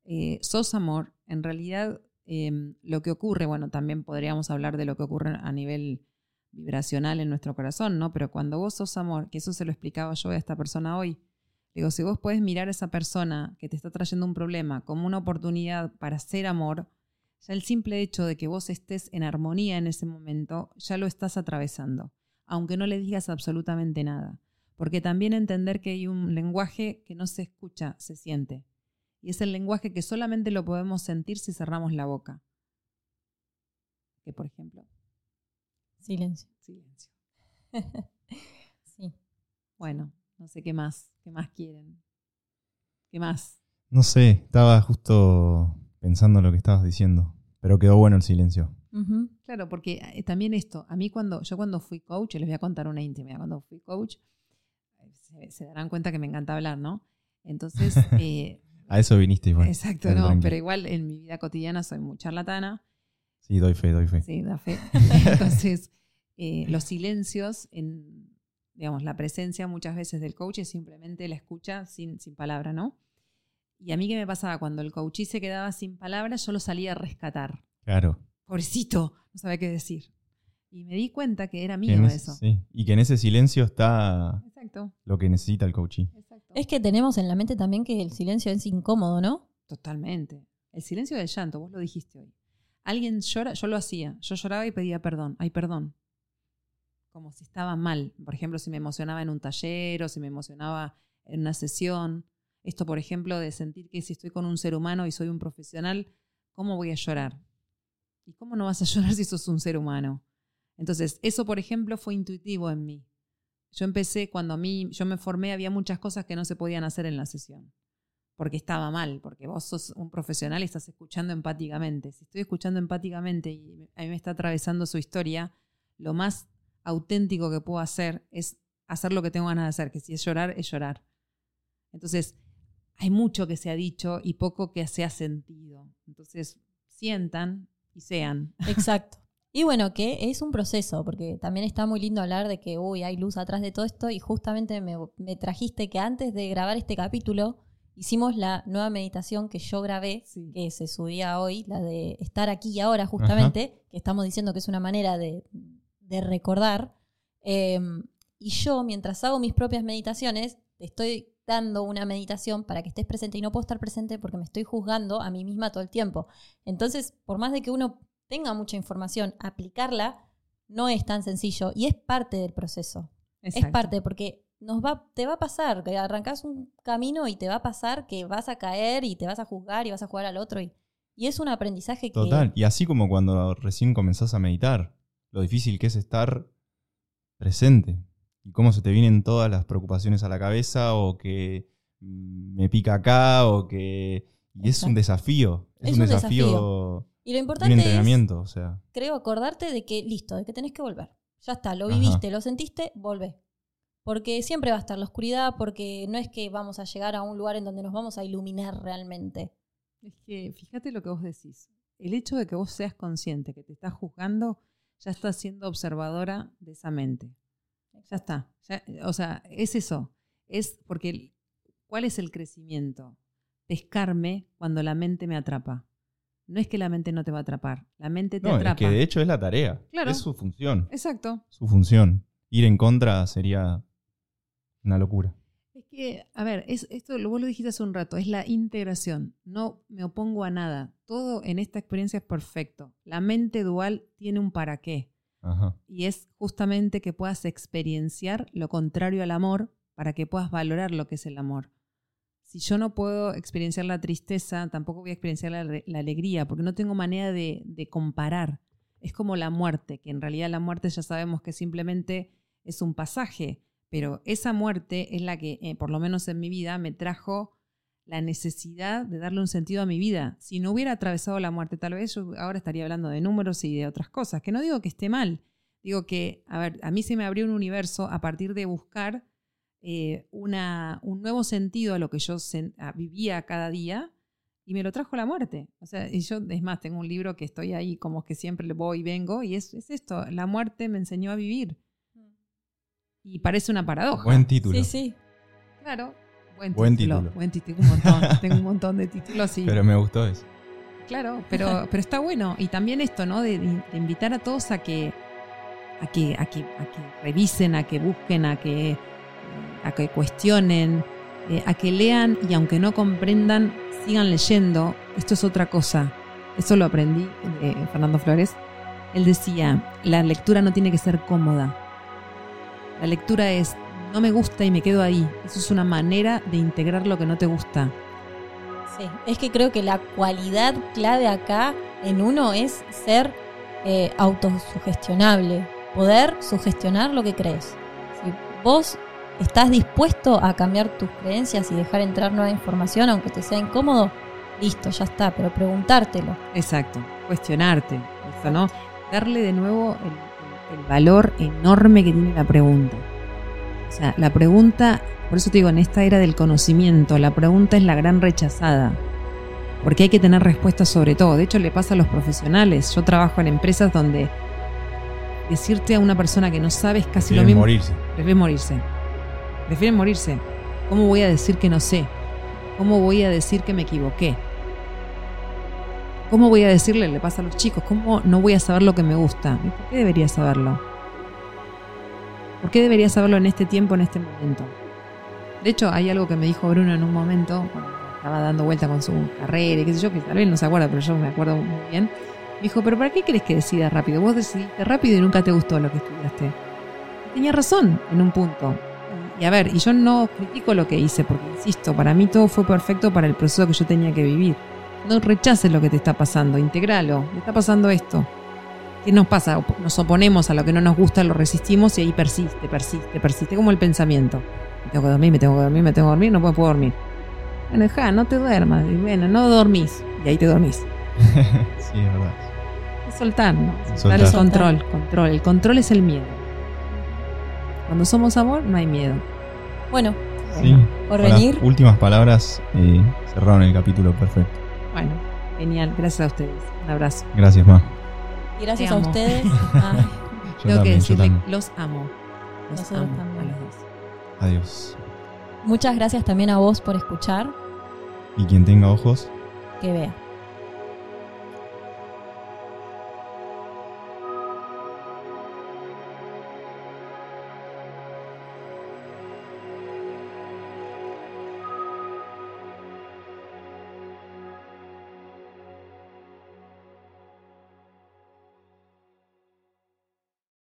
eh, sos amor, en realidad eh, lo que ocurre, bueno, también podríamos hablar de lo que ocurre a nivel vibracional en nuestro corazón, ¿no? Pero cuando vos sos amor, que eso se lo explicaba yo a esta persona hoy, digo, si vos puedes mirar a esa persona que te está trayendo un problema como una oportunidad para ser amor, ya el simple hecho de que vos estés en armonía en ese momento, ya lo estás atravesando, aunque no le digas absolutamente nada. Porque también entender que hay un lenguaje que no se escucha, se siente. Y es el lenguaje que solamente lo podemos sentir si cerramos la boca. Que, por ejemplo, Silencio. silencio. Sí. Bueno, no sé qué más, qué más quieren. ¿Qué más? No sé, estaba justo pensando lo que estabas diciendo, pero quedó bueno el silencio. Claro, porque eh, también esto, a mí cuando, yo cuando fui coach, les voy a contar una intimidad, cuando fui coach, se, se darán cuenta que me encanta hablar, ¿no? Entonces, eh, A eso viniste igual. exacto, no, tranquilo. pero igual en mi vida cotidiana soy muy charlatana, Sí, doy fe, doy fe. Sí, da fe. Entonces, eh, los silencios, en, digamos, la presencia muchas veces del coach es simplemente la escucha sin, sin palabra, ¿no? Y a mí qué me pasaba cuando el coachí se quedaba sin palabras, yo lo salía a rescatar. Claro. Pobrecito, no sabía qué decir. Y me di cuenta que era mío ese- eso. sí, Y que en ese silencio está Exacto, lo que necesita el coaching. exacto. Es que tenemos en la mente también que el silencio es incómodo, ¿no? Totalmente. El silencio del llanto, vos lo dijiste hoy. Alguien llora, yo lo hacía. Yo lloraba y pedía perdón. Ay, perdón. Como si estaba mal. Por ejemplo, si me emocionaba en un taller o si me emocionaba en una sesión. Esto, por ejemplo, de sentir que si estoy con un ser humano y soy un profesional, ¿cómo voy a llorar? ¿Y cómo no vas a llorar si sos un ser humano? Entonces, eso, por ejemplo, fue intuitivo en mí. yo empecé cuando a mí, yo me formé, había muchas cosas que no se podían hacer en la sesión, porque estaba mal, porque vos sos un profesional y estás escuchando empáticamente. Si estoy escuchando empáticamente y a mí me está atravesando su historia, lo más auténtico que puedo hacer es hacer lo que tengo ganas de hacer, que si es llorar, es llorar. Entonces, hay mucho que se ha dicho y poco que se ha sentido. Entonces, sientan y sean. Exacto. Y bueno, que es un proceso, porque también está muy lindo hablar de que, uy, hay luz atrás de todo esto y justamente me, trajiste que antes de grabar este capítulo hicimos la nueva meditación que yo grabé, que se subía hoy, la de estar aquí y ahora justamente, que estamos diciendo que es una manera de, recordar. Em, y yo, mientras hago mis propias meditaciones, te estoy dando una meditación para que estés presente y no puedo estar presente porque me estoy juzgando a mí misma todo el tiempo. Entonces, por más de que uno tenga mucha información, aplicarla no es tan sencillo y es parte del proceso. Es parte, porque nos va, te va a pasar, que arrancas un camino y te va a pasar que vas a caer y te vas a juzgar y vas a jugar al otro. Y, y es un aprendizaje que. Total. Y así como cuando recién comenzás a meditar, lo difícil que es estar presente. Y cómo se te vienen todas las preocupaciones a la cabeza, o que me pica acá, o que. Y es un desafío. Es, un, desafío y lo importante entrenamiento, o sea. creo, acordarte de que, listo, de que tenés que volver. Ya está, lo viviste, lo sentiste, volvé. Porque siempre va a estar la oscuridad, porque no es que vamos a llegar a un lugar en donde nos vamos a iluminar realmente. Es que fíjate lo que vos decís. El hecho de que vos seas consciente, que te estás juzgando, ya estás siendo observadora de esa mente. Ya está. o sea, es eso. Es porque, ¿cuál es el crecimiento? Pescarme cuando la mente me atrapa no es que la mente no te va a atrapar, la mente te atrapa. Es que de hecho es la tarea, es su función. Exacto. Su función. Ir en contra sería una locura. Es que, a ver, es, esto vos lo dijiste hace un rato, es la integración. No me opongo a nada. Todo en esta experiencia es perfecto. La mente dual tiene un para qué. Y es justamente que puedas experienciar lo contrario al amor para que puedas valorar lo que es el amor si yo no puedo experienciar la tristeza, tampoco voy a experienciar la, alegría, porque no tengo manera de, comparar. Es como la muerte, que en realidad la muerte ya sabemos que simplemente es un pasaje, pero esa muerte es la que, eh, por lo menos en mi vida, me trajo la necesidad de darle un sentido a mi vida. Si no hubiera atravesado la muerte, tal vez yo ahora estaría hablando de números y de otras cosas, que no digo que esté mal, digo que, a ver, a mí se me abrió un universo a partir de buscar eh, una, un nuevo sentido a lo que yo vivía cada día y me lo trajo la muerte. O sea, y yo, es más, tengo un libro que estoy ahí como que siempre voy y vengo y es, esto, la muerte me enseñó a vivir. Y parece una paradoja. Buen título. Sí, sí. Claro, buen, título. Buen título, un montón. tengo un montón de títulos y... Pero me gustó eso. Claro, pero, pero está bueno. Y también esto, ¿no? De, de, invitar a todos a que, a que, a que, a que revisen, a que busquen, a que a que cuestionen, eh, a que lean y aunque no comprendan, sigan leyendo. Esto es otra cosa. Eso lo aprendí de Fernando Flores. Él decía, la lectura no tiene que ser cómoda. La lectura es, no me gusta y me quedo ahí. Eso es una manera de integrar lo que no te gusta. Sí, es que creo que la cualidad clave acá en uno es ser eh, autosugestionable, poder sugestionar lo que crees. Si vos ¿Estás dispuesto a cambiar tus creencias y dejar entrar nueva información aunque te sea incómodo? Listo, ya está, pero preguntártelo. Exacto, cuestionarte, ¿no? Darle de nuevo el, valor enorme que tiene la pregunta. O sea, la pregunta, por eso te digo, en esta era del conocimiento, la pregunta es la gran rechazada. Porque hay que tener respuestas sobre todo. De hecho, le pasa a los profesionales. Yo trabajo en empresas donde decirte a una persona que no sabes casi lo mismo. morirse. Prefiere morirse prefieren morirse. ¿Cómo voy a decir que no sé? ¿Cómo voy a decir que me equivoqué? ¿Cómo voy a decirle, le pasa a los chicos, cómo no voy a saber lo que me gusta? ¿Por qué debería saberlo? ¿Por qué debería saberlo en este tiempo, en este momento? De hecho, hay algo que me dijo Bruno en un momento, cuando estaba dando vuelta con su carrera y qué sé yo, que tal vez no se acuerda, pero yo me acuerdo muy bien. Me dijo, pero ¿para qué crees que decidas rápido? Vos decidiste rápido y nunca te gustó lo que estudiaste. tenía razón en un punto. Y a ver, y yo no critico lo que hice, porque insisto, para mí todo fue perfecto para el proceso que yo tenía que vivir. No rechaces lo que te está pasando, integralo. Me está pasando esto. ¿Qué nos pasa? Nos oponemos a lo que no nos gusta, lo resistimos y ahí persiste, persiste, persiste, como el pensamiento. Me tengo que dormir, me tengo que dormir, me tengo que dormir, no puedo, dormir. Bueno, ja, no te duermas. Y bueno, no dormís. Y ahí te dormís. sí, es verdad. Es soltar, ¿no? Soltar, el control, control. El control es el miedo. Cuando somos amor, no hay miedo. Bueno, sí. por venir. últimas palabras eh, cerraron el capítulo perfecto. Bueno, genial. Gracias a ustedes. Un abrazo. Gracias, Ma. Y gracias a ustedes. Tengo que decirle, los amo. Los amo también. los dos. Adiós. Muchas gracias también a vos por escuchar. Y quien tenga ojos, que vea.